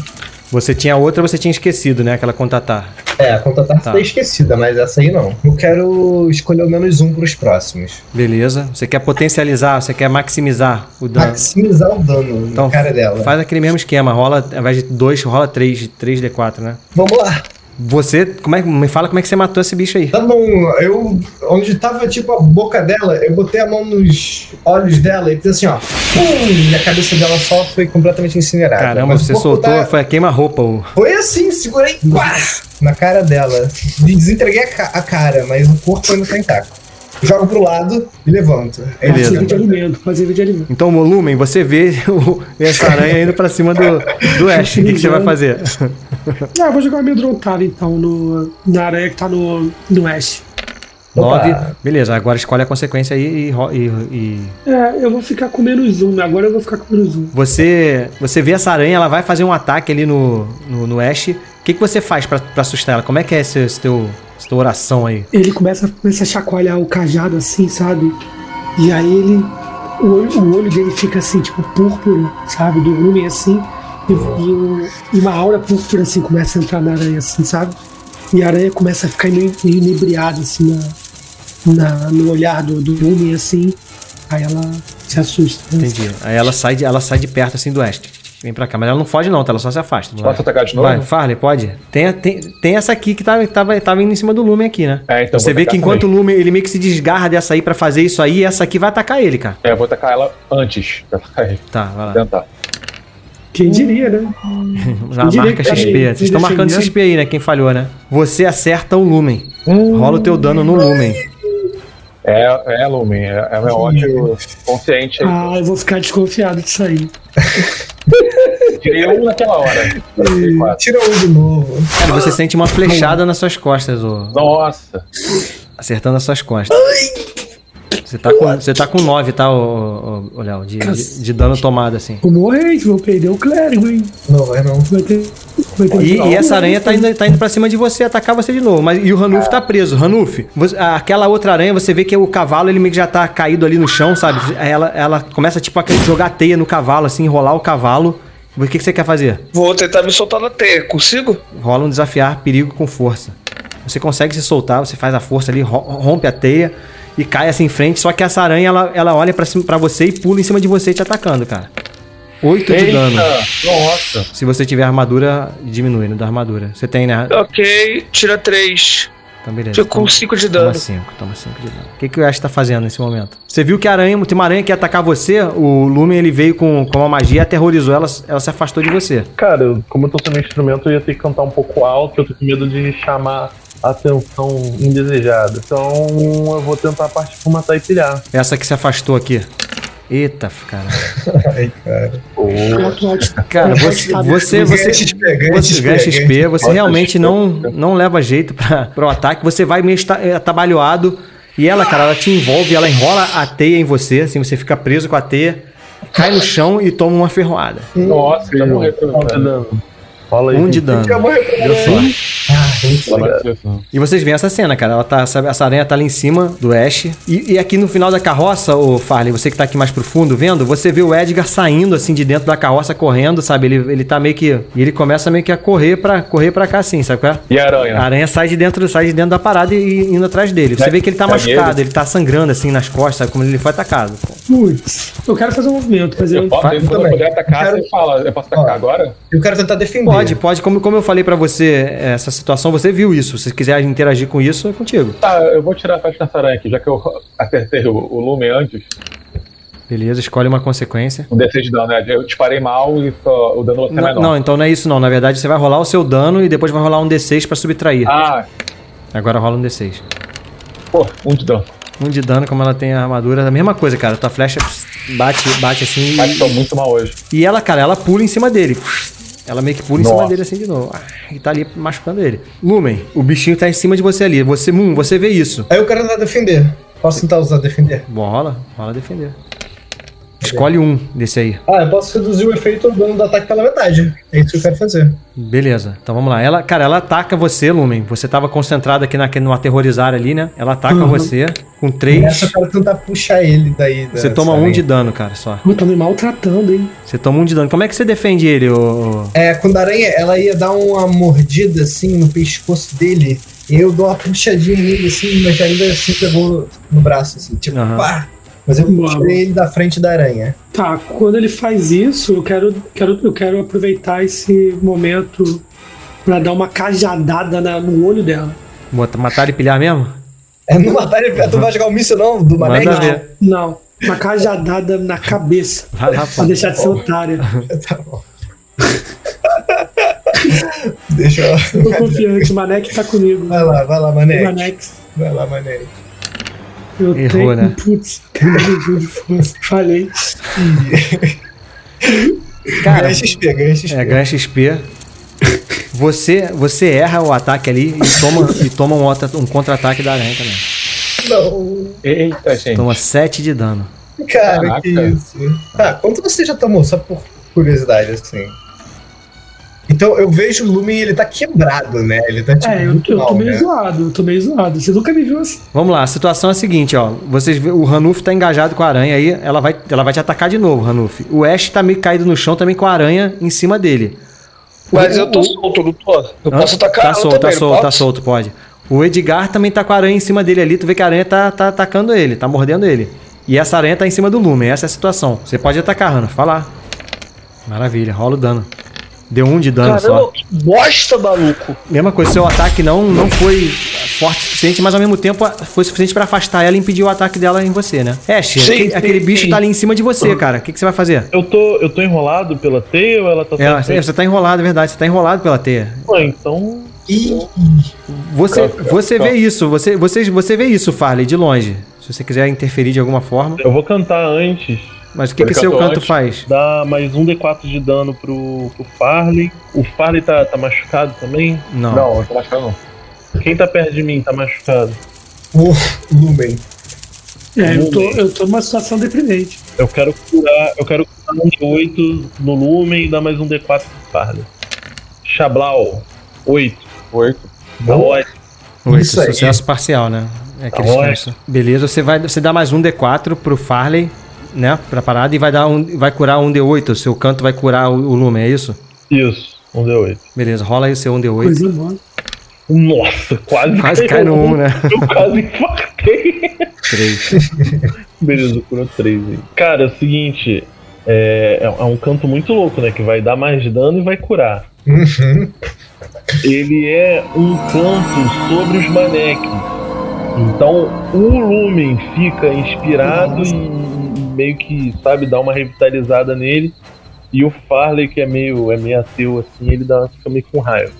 Você tinha outra, você tinha esquecido, né? Aquela contatar. É, a conta tá, tá esquecida, mas essa aí não. Eu quero escolher o menos um pros próximos. Beleza. Você quer potencializar, você quer maximizar o dano. Maximizar o dano Então, na cara dela. Faz aquele mesmo esquema. Rola, ao invés de 2, rola 3, 3D4, né? Vamos lá. Você, como é, me fala como é que você matou esse bicho aí. Tá bom, eu. Onde tava tipo a boca dela, eu botei a mão nos olhos dela e fiz assim, ó. Pum, e a cabeça dela só foi completamente incinerada. Caramba, Mas você soltou, tá- foi a queima-roupa. o- Foi assim, segurei pá, na cara dela. Desentriguei a, ca- a cara, mas o corpo ainda tá intacto. Jogo pro lado e levanto. É Beleza. de alimento, de alimento. Então, Volumen, você vê o, essa aranha indo pra cima do, do Ash. O que, que você vai fazer? Ah, eu vou jogar amedrontado então no, na aranha que tá no, no Ash. Opa. 9. Beleza, agora escolhe a consequência aí e, e- e- É, eu vou ficar com menos um, agora eu vou ficar com menos um. você você vê essa aranha, ela vai fazer um ataque ali no, no, no Ash. O que, que você faz pra, pra assustar ela? Como é que é esse, esse teu, essa oração aí? Ele começa, começa a chacoalhar o cajado assim, sabe? E aí ele. O olho, o olho dele fica assim, tipo, púrpura, sabe? Do lume assim. E, e e uma aura púrpura assim começa a entrar na aranha, assim, sabe? E a aranha começa a ficar meio meio inebriada, assim, na, na- no olhar do, do lume, assim. Aí ela se assusta. né? Entendi. Aí ela sai de, ela sai de perto assim do Ash. Vem pra cá, mas ela não foge não, tá? Ela só se afasta. Vai. Posso atacar de novo? Vai, Farley, pode. Tem, tem, tem essa aqui que tava, tava, tava indo em cima do Lumen aqui, né? É, então Você vê que enquanto também. o Lumen, ele meio que se desgarra dessa aí pra fazer isso aí, essa aqui vai atacar ele, cara. É, eu vou atacar ela antes. Pra atacar ele. Tá, vai lá. Tentar. Quem diria, né? <laughs> Já diria marca tá XP. Vocês estão marcando. XP aí, né? Quem falhou, né? Você acerta o Lumen. Rola o teu dano no Lumen. É, é Lumen, é, é meu ódio consciente aí. Ah, eu vou ficar desconfiado disso aí. <laughs> Tirei um naquela hora. Tira um de novo. Cara, você sente uma flechada nas suas costas, ô. Nossa. Acertando as suas costas. Você tá com, você tá com 9, tá, ô, ô, ô, Léo? De, de, de dano tomado, assim. Vou morrer, vou perder o clérigo, hein? Não, vai não. Vai ter. Vai ter E, e essa aranha tá indo, tá indo pra cima de você, atacar você de novo. Mas, e o Ranulf tá preso. Ranulf, você- aquela outra aranha, você vê que o cavalo, ele meio que já tá caído ali no chão, sabe? Aí Ela, ela começa, tipo, a jogar teia no cavalo, assim, enrolar o cavalo. O que, que você quer fazer? Vou tentar me soltar na teia, consigo? Rola um desafiar perigo com força. Você consegue se soltar, você faz a força ali, ro- rompe a teia e cai assim em frente. Só que essa aranha, ela, ela olha pra você e pula em cima de você te atacando, cara. 8 de dano. Nossa. Se você tiver armadura, diminui no da armadura. Você tem, né? Ok, tira 3. Então, beleza. Com Toma- 5 de Toma dano. 5, toma 5 de dano. O que, que o Ash tá fazendo nesse momento? Você viu que a aranha, tem uma aranha que ia atacar você, o Lumen ele veio com, com uma magia e aterrorizou ela, ela se afastou de você. Cara, eu- como eu tô sem meu instrumento, eu ia ter que cantar um pouco alto, eu tô com medo de chamar atenção indesejada. Então eu vou tentar partir por matar e pilhar. Essa que se afastou aqui. Eita, cara. <laughs> Ai, cara. Cara, você, você, você, Ganha XP, ganha você XP, ganha XP, você realmente não, não leva jeito pra, pro ataque, você vai meio eh, atabalhoado e ela, cara, ela te envolve, ela enrola a teia em você, assim, você fica preso com a teia, cai no chão e toma uma ferroada. Nossa, já morreu Quanto de dano? Fala aí. Um de dano. Já morreu muito legal. E vocês veem essa cena, cara. Ela tá, essa, aranha tá ali em cima do Ash. E, e aqui no final da carroça, o Farley, você que tá aqui mais pro fundo vendo, você vê o Edgar saindo assim de dentro da carroça, correndo, sabe? Ele, ele tá meio que. E ele começa meio que a correr pra, correr pra cá assim, sabe qual é? E a aranha? A aranha sai de dentro, sai de dentro da parada e, e indo atrás dele. Você Né? vê que ele tá machucado, ele. ele tá sangrando assim nas costas, sabe? Como ele foi atacado. Putz, eu quero fazer um movimento, mas eu. Eu posso, Vai- quando eu também. puder atacar, Quero- você fala. Eu posso atacar Ó. agora? Eu quero tentar defender. Pode, pode. Como, como eu falei pra você, essa situação, você viu isso. Se você quiser interagir com isso, é contigo. Tá, eu vou tirar a flecha dessa aranha aqui, já que eu acertei o, o lume antes. Beleza, escolhe uma consequência. Um D6 de dano, né? Eu disparei mal e só- o dano vai ser Não, menor. não, então não é isso não. Na verdade, você vai rolar o seu dano e depois vai rolar um D6 pra subtrair. Ah, Agora rola um D6. pô, um de dano. Um de dano, como ela tem a armadura, é a mesma coisa, cara. Tua flecha bate, bate assim Mas e, tô muito mal hoje. e ela, cara, ela pula em cima dele. Ela meio que pula em cima dele assim de novo. Ah, E tá ali machucando ele. Lumen, o bichinho tá em cima de você ali. Você, Moon, você vê isso. Aí eu quero tentar defender. Posso tentar usar defender? Bom, rola, rola defender. Escolhe um desse aí. Ah, eu posso reduzir o efeito do dano do ataque pela metade. É isso que eu quero fazer. Beleza, então vamos lá. Ela, cara, ela ataca você, Lumen. Você tava concentrado aqui naquele, no aterrorizar ali, né? Ela ataca Uhum. você com três. eu quero tentar puxar ele daí. Você dessa toma um de dano, cara, só. Eu tô me maltratando, hein? Você toma um de dano. Como é que você defende ele, ô? É, quando a aranha ela ia dar uma mordida assim no pescoço dele, e eu dou uma puxadinha nele assim, mas ainda assim pegou no braço, assim, tipo, Aham. pá! Mas eu Uau. tirei ele da frente da aranha. Tá, quando ele faz isso, eu quero, quero, eu quero aproveitar esse momento pra dar uma cajadada na- no olho dela. Bota, matar e pilhar mesmo? É não matar ele, tu vai jogar o míssil não? Do Mané? Ver. Não, uma cajadada na cabeça. Vai lá, Pra deixar de ser otária. <laughs> Tá bom. <laughs> Deixa eu. Tô confiante, o Manek tá comigo. Vai lá, vai lá, Mané. Manex. Vai lá, Mané. Eu Errou, tenho. né? Putz. Falei. Cara, ganha XP, ganha XP. é, ganha XP. Você, você erra o ataque ali e toma, e toma um, um contra-ataque da aranha também. Não. Eita, gente. Toma 7 de dano. Cara, Caraca. que isso. Tá, quanto você já tomou? Só por curiosidade, assim. Então eu vejo o Lumen e ele tá quebrado, né? Ele tá tipo. É, eu, muito eu mal, tô meio né? zoado, eu tô meio zoado. Você nunca me viu assim. Vamos lá, a situação é a seguinte, ó. Vocês vê, o Ranulf tá engajado com a aranha aí, ela vai, ela vai te atacar de novo, Ranulf. O Ash tá meio caído no chão também com a aranha em cima dele. Mas O- eu tô o- solto, não tô. Eu Hã? posso atacar Tá solto, tá também, não solto, tá posso? solto, pode. O Edgar também tá com a aranha em cima dele ali, tu vê que a aranha tá, tá atacando ele, tá mordendo ele. E essa aranha tá em cima do Lumen, essa é a situação. Você pode atacar, Ranulf, vai lá. Maravilha, rola o dano. Deu um de dano Caramba, só. que bosta, maluco. Mesma coisa, seu ataque não, não foi forte o suficiente, mas ao mesmo tempo foi suficiente pra afastar ela e impedir o ataque dela em você, né? Ash, Sim, aquele, sim, aquele bicho sim. tá ali em cima de você, cara. O que, que você vai fazer? Eu tô, eu tô enrolado pela teia ou ela tá É, só- você tá enrolado, é verdade. Você tá enrolado pela teia. Pô, então. Ih, Você, você vê isso, você, você, você vê isso, Farley, de longe. Se você quiser interferir de alguma forma. Eu vou cantar antes. Mas o que, que seu canto faz? Dá mais um D4 de dano pro, pro Farley. O Farley tá, tá machucado também? Não. Não, não tô machucando não. Quem tá perto de mim tá machucado? o Lumen. É, eu tô, eu tô numa situação deprimente. Eu quero curar. Eu quero curar um D8 no Lumen e dar mais um D4 pro Farley. Chablau, 8. Oito. Tá ótimo. Oi, Isso aí. sucesso parcial, né? É aquele Tá sucesso. Beleza, você vai você dá mais um D4 pro Farley, né? Pra parada e vai dar um. Vai curar um D8. O seu canto vai curar o, o lume, é isso? Isso, um D8. Beleza, rola aí o seu um D8. Coisa boa. Nossa, quase, Quase cai no 1, né? <laughs> Eu quase infartei. 3. <laughs> Beleza, curou 3 aí. Cara, é o seguinte. É, é é um canto muito louco, né? Que vai dar mais dano e vai curar. Uhum. Ele é um canto sobre os maneques. Então o Lumen fica inspirado e, e meio que, sabe, dá uma revitalizada nele. E o Farley, que é meio, é meio ateu assim, ele dá, fica meio com raiva.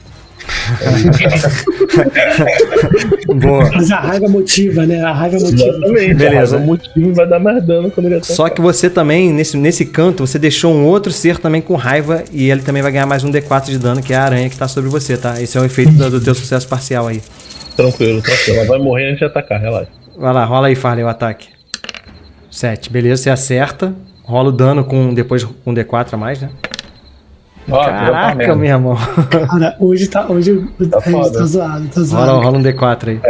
<laughs> Boa. Mas a raiva motiva, né? A raiva motiva. Exatamente. Beleza. O motivo vai dar mais dano quando ele atacar. Só que você também, nesse, nesse canto, você deixou um outro ser também com raiva e ele também vai ganhar mais um D4 de dano, que é a aranha que tá sobre você, tá? Esse é o efeito do, do teu sucesso parcial aí. Tranquilo, tranquilo. Ela vai morrer antes de atacar, relaxa. Vai lá, rola aí, Farley, o ataque. 7. Beleza, você acerta. Rola o dano com depois com um D4 a mais, né? Tá Caraca, meu irmão. Cara, hoje tá. Hoje Tá tá, foda. tá zoado, tá Rola, zoado. rola um D4 aí.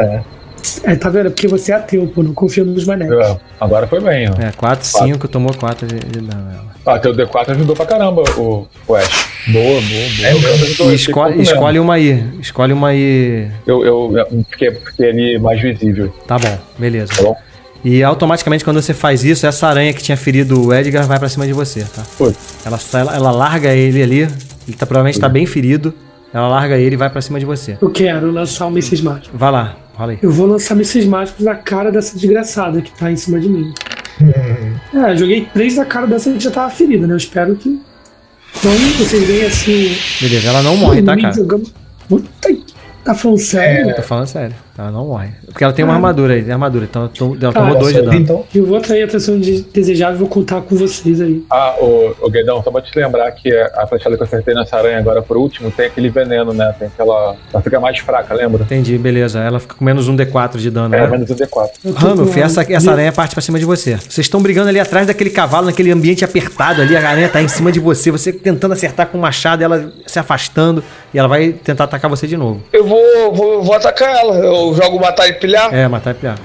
É, tá vendo? É porque você é ateu, pô, não confia nos manecos. É, Agora foi bem, ó. É, 4, 5, tomou 4 de, de dano. Ah, teu D4 ajudou pra caramba o, o Ash. Boa, boa, boa. É, o meu ajudou, E eu escolhe, escolhe uma aí. Escolhe uma aí. Eu, eu, eu fiquei, fiquei ali mais visível, Tá bom, beleza. tá bom? E automaticamente quando você faz isso, essa aranha que tinha ferido o Edgar vai pra cima de você, tá? Putz. Ela, ela, ela larga ele ali, ele tá, provavelmente tá bem ferido. Ela larga ele e vai pra cima de você. Eu quero lançar um mísseis mágicos. Vai lá, rola aí. Eu vou lançar mísseis mágicos na cara dessa desgraçada que tá em cima de mim. É, joguei três na cara dessa que já tava ferida, né? Eu espero que. Então vocês veem assim. Beleza, ela não morre, tá, cara? jogando- Puta que. Tá falando sério? Eu tô falando sério. Ela não morre. Porque ela tem uma armadura aí, tem armadura. Então ela tomou dois de dano. Então, Eu vou atrair a atenção de- desejável e vou contar com vocês aí. Ah, o, o Guedão, só pra te lembrar que a flechada que eu acertei nessa aranha agora por último tem aquele veneno, né? Tem aquela. Ela fica mais fraca, lembra? Entendi, beleza. Ela fica com menos um D4 de dano, É, né? menos um D4. Eu tô Ranulf, essa, essa aranha parte pra cima de você. Vocês estão brigando ali atrás daquele cavalo, naquele ambiente apertado ali. A aranha tá em cima de você. Você tentando acertar com o machado, ela se afastando. E ela vai tentar atacar você de novo. Eu vou, vou, vou atacar ela. Eu jogo matar e pilhar. É, matar e piar.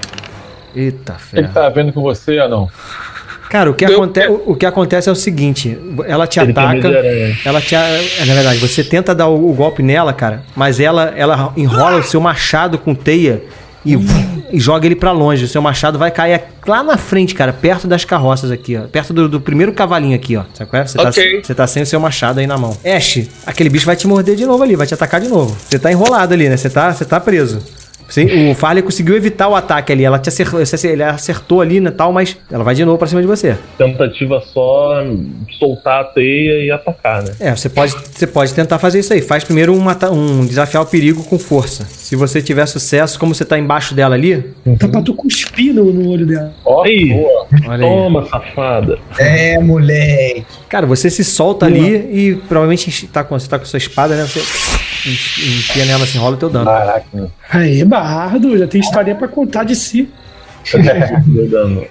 Eita O que, que ferro. tá vendo com você, Anão? Cara, o que, aconte, o, que acontece é o seguinte: ela te Ele ataca. Ela te. é, Na verdade, você tenta dar o, o golpe nela, cara, mas ela, ela enrola o seu machado com teia e, e joga ele pra longe. O seu machado vai cair lá na frente, cara, perto das carroças aqui, ó. Perto do, do primeiro cavalinho aqui, ó. Sabe qual é? Você, tá, você tá sem o seu machado aí na mão. Ash, aquele bicho vai te morder de novo ali, vai te atacar de novo. Você tá enrolado ali, né? Você tá, você tá preso. Você- o Farley conseguiu evitar o ataque ali. Ela te acertou, ele acertou ali, né, tal, mas ela vai de novo pra cima de você. Tentativa só soltar a teia e atacar, né? É, você pode, você pode tentar fazer isso aí. Faz primeiro um, um desafiar o perigo com força. Se você tiver sucesso, como você tá embaixo dela ali, Tá pra tu cuspir no, no olho dela. Ó, Aí. boa. olha aí. Toma, safada. é, moleque. Cara, você se solta ali e provavelmente tá com, você tá com sua espada, né? Você enfia nela, assim, rola o teu dano. Caraca. Aí, bardo, já tem história pra contar de si. Deu <laughs> dano.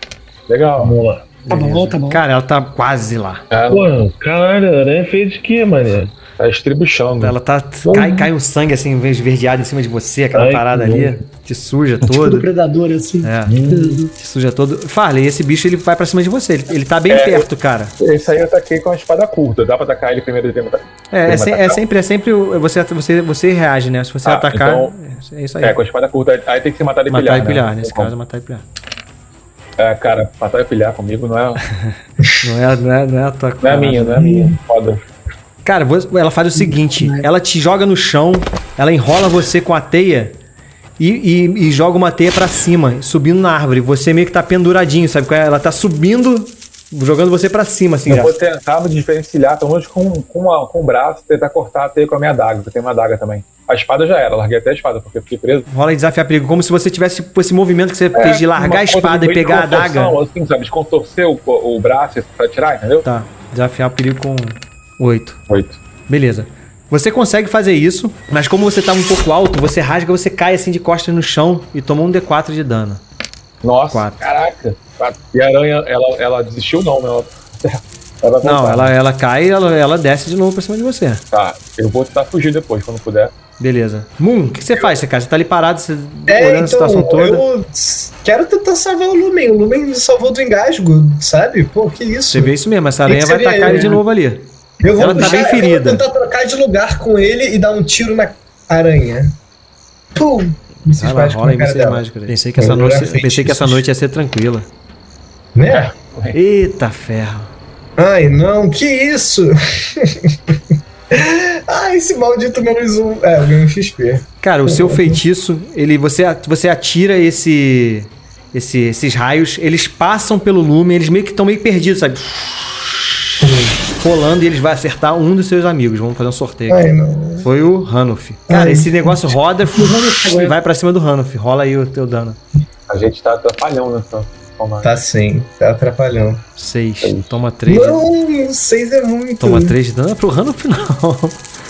Legal. Vamos lá. Tá bom, tá bom. Cara, ela tá quase lá. É, Pô, caralho, a aranha fez de quê, mané? Tá estribuchando. Ela tá. Cai, cai um sangue assim, esverdeado em cima de você, aquela Ai, parada ali. Te suja Tipo do todo. predador, assim. É, te suja todo. Farley, esse bicho ele vai pra cima de você. Ele, ele tá bem É, perto, cara. Esse aí eu ataquei com a espada curta. Dá pra atacar ele primeiro e depois É, é, se- é sempre, é sempre você, você, você reage, né? Se você Ah, atacar, então- é isso aí. É, com a espada curta. Aí tem que ser matar e matar pilhar. e pilhar, né? nesse Como- caso, matar e pilhar. É, cara, matar e pilhar comigo não é, <laughs> Não é, não é, não é a tua não é minha, não é minha. Foda. Cara, ela faz o seguinte: ela te joga no chão, ela enrola você com a teia e, e- e joga uma teia pra cima, subindo na árvore. Você meio que tá penduradinho, sabe? é? Ela tá subindo, jogando você pra cima, assim. Eu já. vou tentar me diferenciar, pelo menos com, com, a- com o braço, tentar cortar a teia com a minha adaga, porque eu tenho uma adaga também. A espada já era, larguei até a espada, porque eu fiquei preso. Rola e desafiar perigo, como se você tivesse tipo, esse movimento que você fez de largar É, Uma a espada e pegar a adaga. Assim, sabe, de contorcer o, o braço pra tirar, entendeu? Tá, desafiar o perigo com 8. Oito. Beleza. Você consegue fazer isso, mas como você tá um pouco alto, você rasga, você cai assim de costas no chão e toma um D4 de dano. Nossa, Quatro. caraca. E a aranha, ela, ela desistiu não, né? Ela, <laughs> Não, ela, ela cai e ela, ela desce de novo pra cima de você. Tá, eu vou tentar fugir depois, quando puder. Beleza. Moon, o que você faz, cara? Você tá ali parado, você É, olhando a então, situação toda. eu quero tentar salvar o Lumen. O Lumen me salvou do engasgo, sabe? Pô, que isso. Você vê isso mesmo, essa aranha vai ele ele, de né? novo ali. Eu vou ela tá puxar- bem eu ferida. vou tentar trocar de lugar com ele e dar um tiro na aranha. Pum! Lá, rola mísseis dela. mágicos. Pensei que essa jogar noite, pensei que essa noite ia ser tranquila. Né? Eita ferro. Ai, não, que isso? <laughs> Ai, esse maldito menos um. É, eu ganhei um XP. Cara, o seu <laughs> feitiço, ele você, você atira esse, esse esses raios, eles passam pelo lume, eles meio que estão meio perdidos, sabe? Rolando e eles vão acertar um dos seus amigos. Vamos fazer um sorteio aqui. Ai. Foi o Hanuf. Cara, Ai. esse negócio roda e vai pra cima do Hanuf. Rola aí o teu dano. A gente tá atrapalhão nessa combate. Tá sim, tá atrapalhando. Seis. Toma três. Não, seis é muito. Toma três de dano. Pro Hanuf, não.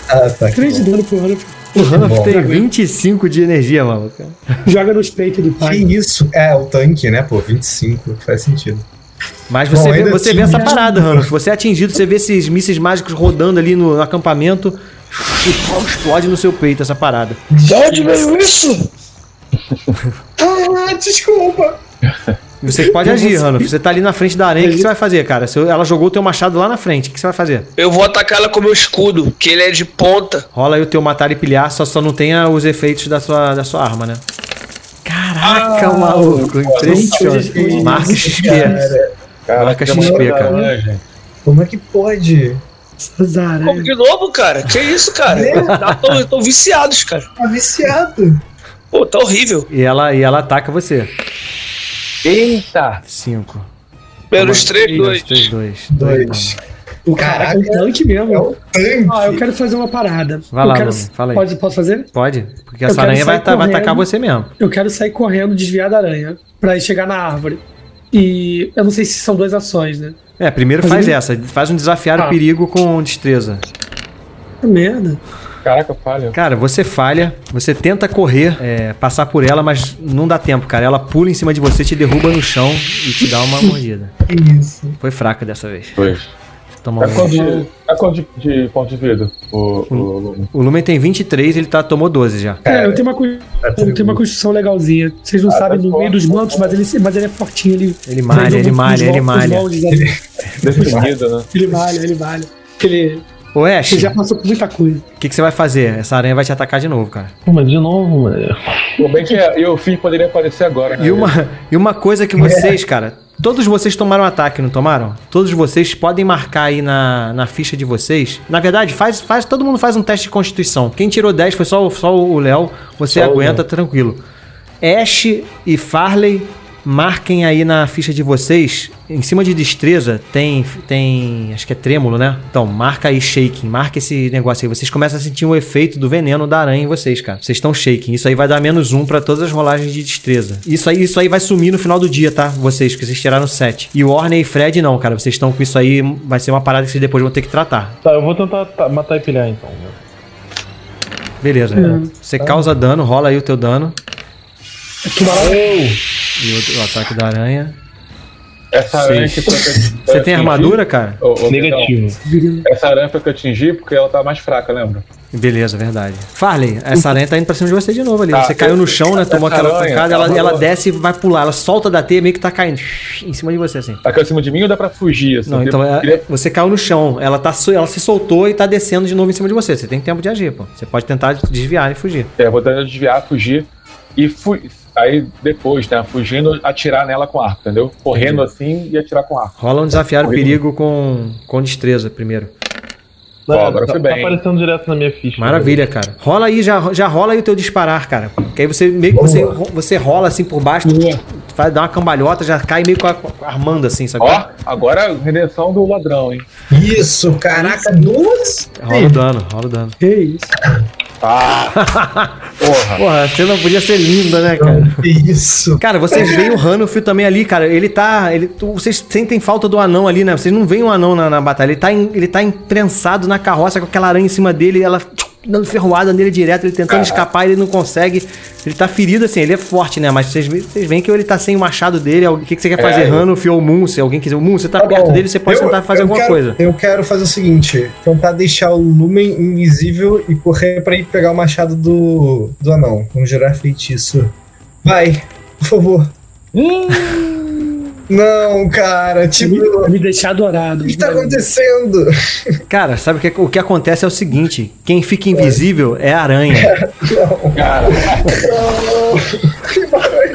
Ah, tá. Três de dano pro Hanuf. O Hanuf tem 25 de energia, maluco. Joga nos peitos do Que pai. isso? É, o tanque, né, pô? 25, faz sentido. Mas você Bom, vê, você vê essa parada, Hanuf. Você é atingido, você vê esses mísseis mágicos rodando ali no acampamento e explode no seu peito essa parada. De onde veio isso? Ah, desculpa. Você pode agir, Hanuf. Você tá ali na frente da aranha, o que você vai fazer, cara? Se ela jogou o teu machado lá na frente, o que você vai fazer? Eu vou atacar ela com o meu escudo, que ele é de ponta. Rola aí o teu matar e pilhar, só, só não tenha os efeitos da sua, da sua arma, né? Caraca, maluco, impressionante. Marca XP. Marca XP, cara. como é que pode? Como de novo, cara? Que isso, cara? Tão, tão viciados, cara. Tá viciado. Pô, tá horrível. E ela, e ela ataca você. Eita! Cinco. Menos Toma- 3, Menos 2. 3, 2. Dois. O cara é Caraca, um tanque mesmo. é um tanque. Ah, eu quero fazer uma parada. Vai eu lá, quero... Lume, fala aí. Pode, posso fazer? Pode, porque essa aranha vai, tá- vai correndo. atacar você mesmo. Eu quero sair correndo, desviar da aranha, pra ir chegar na árvore. E eu não sei se são duas ações, né? É, primeiro Mas faz ele- essa, faz um desafiar o Ah. perigo com destreza. Que merda. Caraca, falha. Cara, você falha, você tenta correr, é, passar por ela, mas não dá tempo, cara. Ela pula em cima de você, te derruba no chão e te dá uma <laughs> mordida. Isso. Foi fraca dessa vez. Dois. Você Toma Tá um- quanto de, tá quanto de, de ponto de vida? O, o, Lume? O Lumen tem 23, ele tá, tomou 12 já. É, eu tenho uma, cu- eu tenho uma construção legalzinha. Vocês não Ah, sabem tá no meio forte. dos montes, mas ele, mas ele é fortinho. Ele, Ele malha, ele malha, ele <laughs> malha. né? Ele malha, ele malha. Ele, Ô Ash, ele já passou por muita coisa. o que, que você vai fazer? Essa aranha vai te atacar de novo, cara. Pô, mas de novo, mano. Tudo bem que é, e o fim poderia aparecer agora, né? E uma, e uma coisa que <laughs> vocês, cara, todos vocês tomaram ataque, não tomaram? Todos vocês podem marcar aí na, na ficha de vocês. Na verdade, faz, faz, todo mundo faz um teste de constituição. Quem tirou 10 foi só, o- só o Léo. Você Só aguenta tranquilo. Ash e Farley, marquem aí na ficha de vocês. Em cima de destreza tem, tem. Acho que é trêmulo, né? Então, marca aí shaking. Marca esse negócio aí. Vocês começam a sentir o efeito do veneno da aranha em vocês, cara. Vocês estão shaking. Isso aí vai dar menos um pra todas as rolagens de destreza. Isso aí, isso aí vai sumir no final do dia, tá? Vocês, que vocês tiraram 7. E o Orne e Fred não, cara. Vocês estão com isso aí. Vai ser uma parada que vocês depois vão ter que tratar. Tá, eu vou tentar matar e pilhar então. Beleza. Você causa dano, rola aí o teu dano. E o, o ataque da aranha. Essa aranha que foi que eu- <laughs> Você tem armadura, cara? Negativo. Essa aranha foi que eu atingi porque ela tá mais fraca, lembra? Beleza, verdade. Farley, essa aranha tá indo pra cima de você de novo ali. Tá, você caiu no chão, né? Tomou aquela aranha, pancada, ela, ela ela rolou. desce e vai pular. Ela solta da teia meio que tá caindo em cima de você, assim. Tá aqui em cima de mim ou dá pra fugir? Assim? Não, então Eu é- você caiu no chão. Ela, tá, ela se soltou e tá descendo de novo em cima de você. Você tem tempo de agir, pô. Você pode tentar desviar e fugir. É, eu vou tentar desviar, fugir e fui. Aí depois, né? Fugindo, atirar nela com arco, entendeu? Correndo assim e atirar com arco. Rola um desafiar o perigo com, com destreza primeiro. Ó, agora tá, foi tá bem. aparecendo direto na minha ficha. Maravilha, cara. Rola aí, já, já rola aí o teu disparar, cara. Que aí você meio que você, você rola assim por baixo, vai dar uma cambalhota, já cai meio com a, com a- armando assim, sabe? Ó, agora a redenção do ladrão, hein? Isso, caraca, duas. Rola o dano, rola o dano. Que isso? Ah! <laughs> Porra! Porra, a cena podia ser linda, né, cara? Que isso. Cara, vocês veem o Hanufio também ali, cara. Ele tá. Ele, vocês sentem falta do anão ali, né? Vocês não veem o anão na, na batalha. Ele tá, em- ele tá imprensado na carroça com aquela aranha em cima dele, ela dando ferroada nele direto, ele tentando Caraca. escapar, ele não consegue. Ele tá ferido assim, ele é forte, né? Mas vocês, ve- vocês veem que ele tá sem o machado dele. O que, que você quer fazer, eu- Hanufio ou Moon? Se alguém quiser. O Moon, você tá, Tá perto bom. dele, você pode Eu- tentar fazer eu alguma quero- coisa. Eu quero fazer o seguinte: tentar deixar o Lumen invisível e correr pra ir pegar o machado do, do anão. Vamos gerar feitiço. Vai, por favor. Não, cara, tipo. Me, me deixar adorado. O que tá acontecendo? Cara, sabe o que, o que acontece é o seguinte: quem fica invisível é a aranha. <laughs> Cara! <laughs> Que barulho.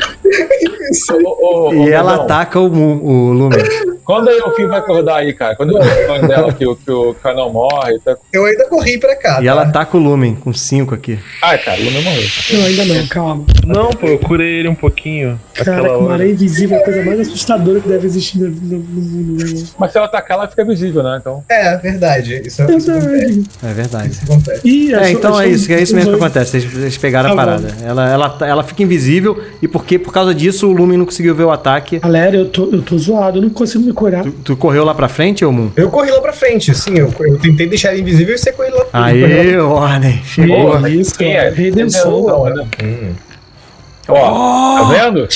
Isso. Ô, ô, ô, e ela ataca o, o Lumen. Quando aí o fim vai acordar aí, cara? Quando eu sonho dela que, o- que o canal morre. Tá... Eu ainda corri pra cá. E tá? ela ataca o Lumen com 5 aqui. Ai, cara, o Lume morreu. Não, ainda não, calma. Não, pô, eu curei ele um pouquinho. Cara, hora. aranha invisível é a coisa mais assustadora que deve existir no, mundo, né? Mas se ela atacar, ela fica visível, né? Então. É, verdade. Isso, isso acontece. Verdade. É verdade. Isso acontece. É, então é isso, é isso mesmo que acontece. Vocês, vocês pegaram a Tá parada. Ela, ela, ela fica invisível e porque por causa disso o Lumen não conseguiu ver o ataque. Galera, eu tô, eu tô zoado, eu não consigo me curar. Tu, tu correu lá pra frente, ô Moon? Eu corri lá pra frente, sim. Eu, eu tentei deixar ele invisível e você correu lá pra Aê, Warner, chegou. Porra, isso, cara. é? Redenção. Né? Ó, tá vendo?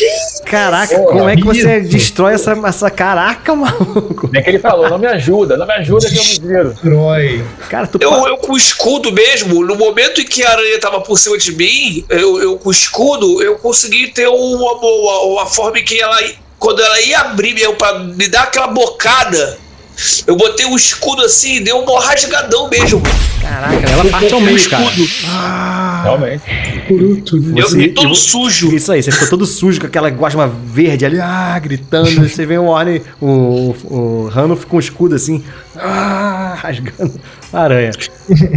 Caraca, Porra, como é que você isso. destrói essa, essa. Caraca, maluco. Nem que ele falou, não me ajuda, não me ajuda que eu me viro. Herói. Cara, tu. Eu, pa- eu com o escudo mesmo, no momento em que a aranha tava por cima de mim, eu, eu com o escudo, eu consegui ter uma, uma, uma forma em que ela, quando ela ia abrir mesmo pra me dar aquela bocada, eu botei o escudo assim e deu um rasgadão mesmo. Caraca, ela parte ao meio, cara. Realmente. Puruto, né? Eu Você- fiquei todo sujo. Isso aí, você ficou todo sujo com aquela gosma verde ali, ah, gritando. Você vê o Warner, o, o Hanuf com o escudo assim, ah, rasgando a aranha.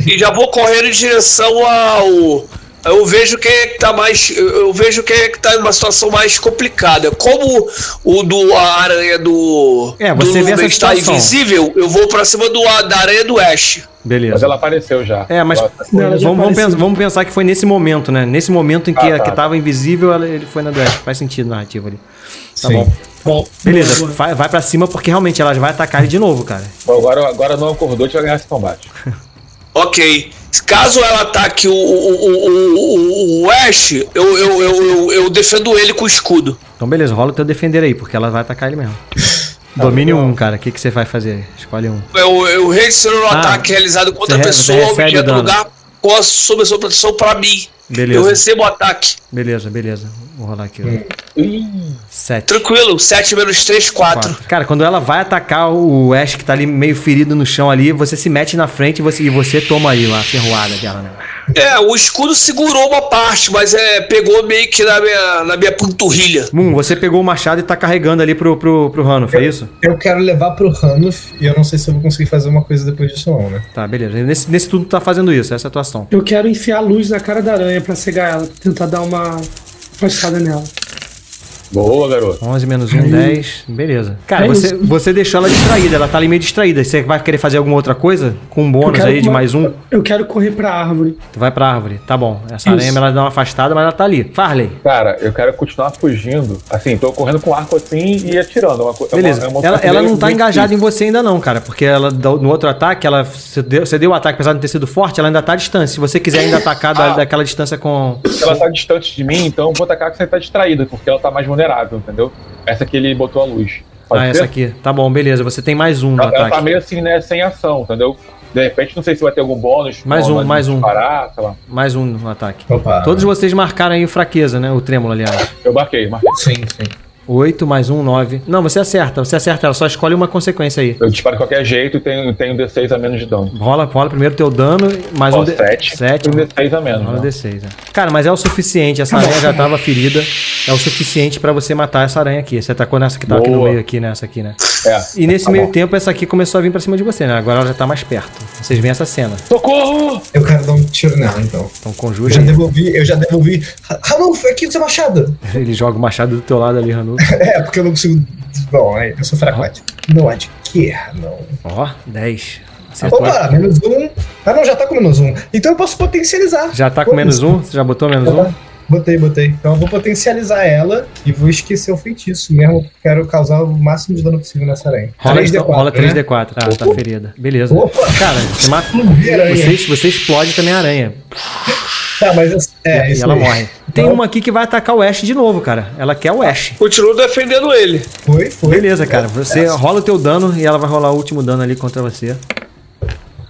E já vou correndo em direção ao eu vejo quem é que tá mais. Eu vejo quem é que tá em uma situação mais complicada. Como o do a aranha do. É, do você vê essa está invisível, eu vou pra cima do, da aranha do Ash. Beleza. Mas ela apareceu já. É, mas Ela- Não, ela vamos, vamos, pensar, vamos pensar que foi nesse momento, né? Nesse momento em que, Ah, tá, que tá. tava invisível, ela- ele foi na do Ash. Faz sentido a narrativa ali. Tá Sim. bom. Bom, Beleza, boa, boa. vai, vai pra cima porque realmente ela vai atacar ele de novo, cara. Bom, agora, agora não acordou, a gente vai ganhar esse combate. Ok. Caso ela ataque o, o, o, o, o Ash, eu, eu, eu, eu, eu defendo ele com o escudo. Então beleza, rola o teu defender aí, porque ela vai atacar ele mesmo. <laughs> Domínio 1, um, cara. O que, que você vai fazer? Escolhe um. Eu, eu registrando o Ah, ataque realizado contra a pessoa, recebe objeto o dano. lugar, com a, sob a sua proteção pra mim. Beleza. Eu recebo o ataque. Beleza, beleza. Vou rolar aqui. ó. Sete. Tranquilo, 7 menos 3, 4. Quatro. Cara, quando ela vai atacar o Ash que tá ali meio ferido no chão ali, você se mete na frente e você, e você toma aí a ferroada dela, né? É, o escudo segurou uma parte, mas é, pegou meio que na minha, na minha panturrilha. Moon, você pegou o machado e tá carregando ali pro, pro, pro Rano, foi isso? Eu quero levar pro Hanuf e eu não sei se eu vou conseguir fazer uma coisa depois disso não, né? Tá, beleza. Nesse, nesse tudo tu tá fazendo isso, essa é a atuação. Eu quero enfiar a luz na cara da aranha pra cegar ela, tentar dar uma afastada nela. Boa, garoto. 11 menos 1, 10. Beleza. Cara, É você, isso. você deixou ela distraída, ela tá ali meio distraída. Você vai querer fazer alguma outra coisa? Com um bônus aí de uma- mais um? Eu quero correr pra árvore. Tu vai pra árvore. Tá bom. Essa Isso. aranha ela dá uma afastada, mas ela tá ali. Farley. Cara, eu quero continuar fugindo. Assim, tô correndo com arco assim e atirando. É uma, é uma- Beleza. é uma ela, ela não tá engajada em você ainda não, cara. Porque ela no outro ataque, ela você deu, você deu o ataque, apesar de não ter sido forte, ela ainda tá à distância. Se você quiser ainda atacar da- Ah. daquela distância com. difícil. Ela tá distante de mim, então eu vou atacar que você tá distraída, porque ela tá mais vulnerável, entendeu? Essa que ele botou a luz. Pode ah, ser? essa aqui. Tá bom, beleza. Você tem mais um no Ela, ela ataque. tá meio assim, né, sem ação, entendeu? De repente, não sei se vai ter algum bônus. Mais um, mais um. Disparar, sei lá. Mais um no ataque. Opa. Todos vocês marcaram aí fraqueza, né? O trêmulo, aliás. Eu marquei, marquei. Sim, sim. 8 mais 1, 9. Não, você acerta, você acerta ela, só escolhe uma consequência aí. Eu disparo de qualquer jeito e tenho, tenho D6 a menos de dano. Rola, rola primeiro teu dano, mais Ó, um D- 7 sete. e um D6 a menos. Rola né? D6, é. Cara, mas é o suficiente, essa aranha já tava ferida. É o suficiente pra você matar essa aranha aqui. Você atacou nessa que tava aqui no Boa. meio aqui, nessa aqui, né? É. E nesse Tá meio bom. tempo, essa aqui começou a vir pra cima de você, né? Agora ela já tá mais perto. Vocês veem essa cena. Socorro! Eu quero dar um tiro nela, então. Então Eu conjura. já aí. devolvi, eu já devolvi. Ranulfo, aqui do seu machado. <laughs> Ele joga o machado do teu lado ali, Hanu. <laughs> É, porque eu não consigo. Bom, aí, eu sou fracote. Não adquire, não. Ó, 10. Acertou. Opa, menos um. Ah, não, já tá com menos um. Então eu posso potencializar. Já tá com Pô, menos isso. um? Você já botou menos Já um? Tá. Botei, botei. Então eu vou potencializar ela e vou esquecer o feitiço mesmo. Quero causar o máximo de dano possível nessa aranha. Rola, então, 3D4, rola né? 3D4. Ah, tá ferida. Beleza. Opa! Cara, você mata. Você, você explode também a aranha. Tá, mas eu- é, e isso ela aí. morre. Tem Então, uma aqui que vai atacar o Ash de novo, cara. Ela quer o Ash. Continuo defendendo ele. Foi, foi. Beleza, cara. Você rola o teu dano e ela vai rolar o último dano ali contra você.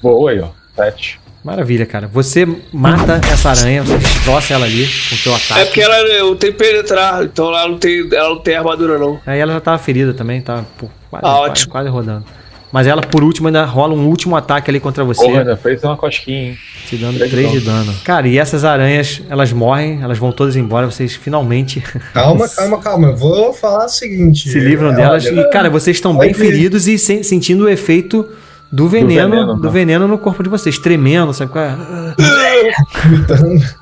Boa aí, ó. 7. Maravilha, cara. Você mata essa aranha, você destroça ela ali com o seu ataque. É porque ela, eu tenho penetrar, então ela não tem, ela não tem armadura não. Aí ela já tava ferida também, tá quase, Ah, quase, ótimo. quase rodando. Mas ela, por último, ainda rola um último ataque ali contra você, Porra, ainda fez uma cosquinha, hein? te dando três 3 de dano. Cara, e essas aranhas, elas morrem, elas vão todas embora, vocês finalmente <laughs> Calma, calma, calma. Eu vou falar o seguinte. se livram É, delas. olha, E, cara, vocês estão bem feridos e sen- sentindo o efeito do veneno, do veneno, veneno, né? no corpo de vocês, tremendo, sabe? qual é? <laughs>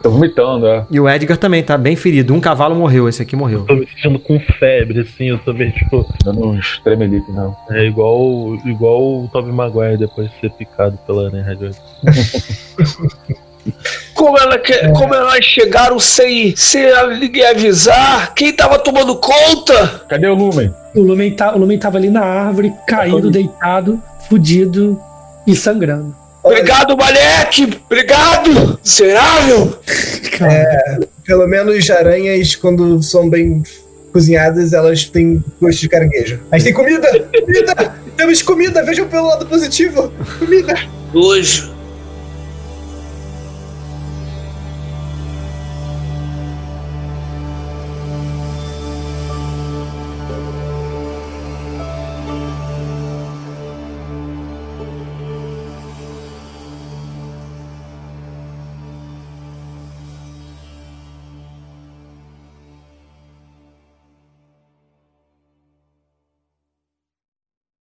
Tô vomitando, é. E o Edgar também tá bem ferido. Um cavalo morreu, esse aqui morreu. Tô me sentindo com febre, assim, eu tô meio, tipo, Dando uns tremelique, não. é igual, igual o Tobey Maguire depois de ser picado pela aranha radioativa. <laughs> Como, ela que- como elas chegaram sem, sem ninguém avisar? Quem tava tomando conta? Cadê o Lumen? O Lumen, tá, o Lumen tava ali na árvore, caído, deitado, fudido e sangrando. Obrigado, moleque! Obrigado! Miserável! Pelo menos aranhas, quando são bem cozinhadas, elas têm gosto de caranguejo. A gente tem comida! Comida! Temos comida! Vejam pelo lado positivo! Comida! Nojo.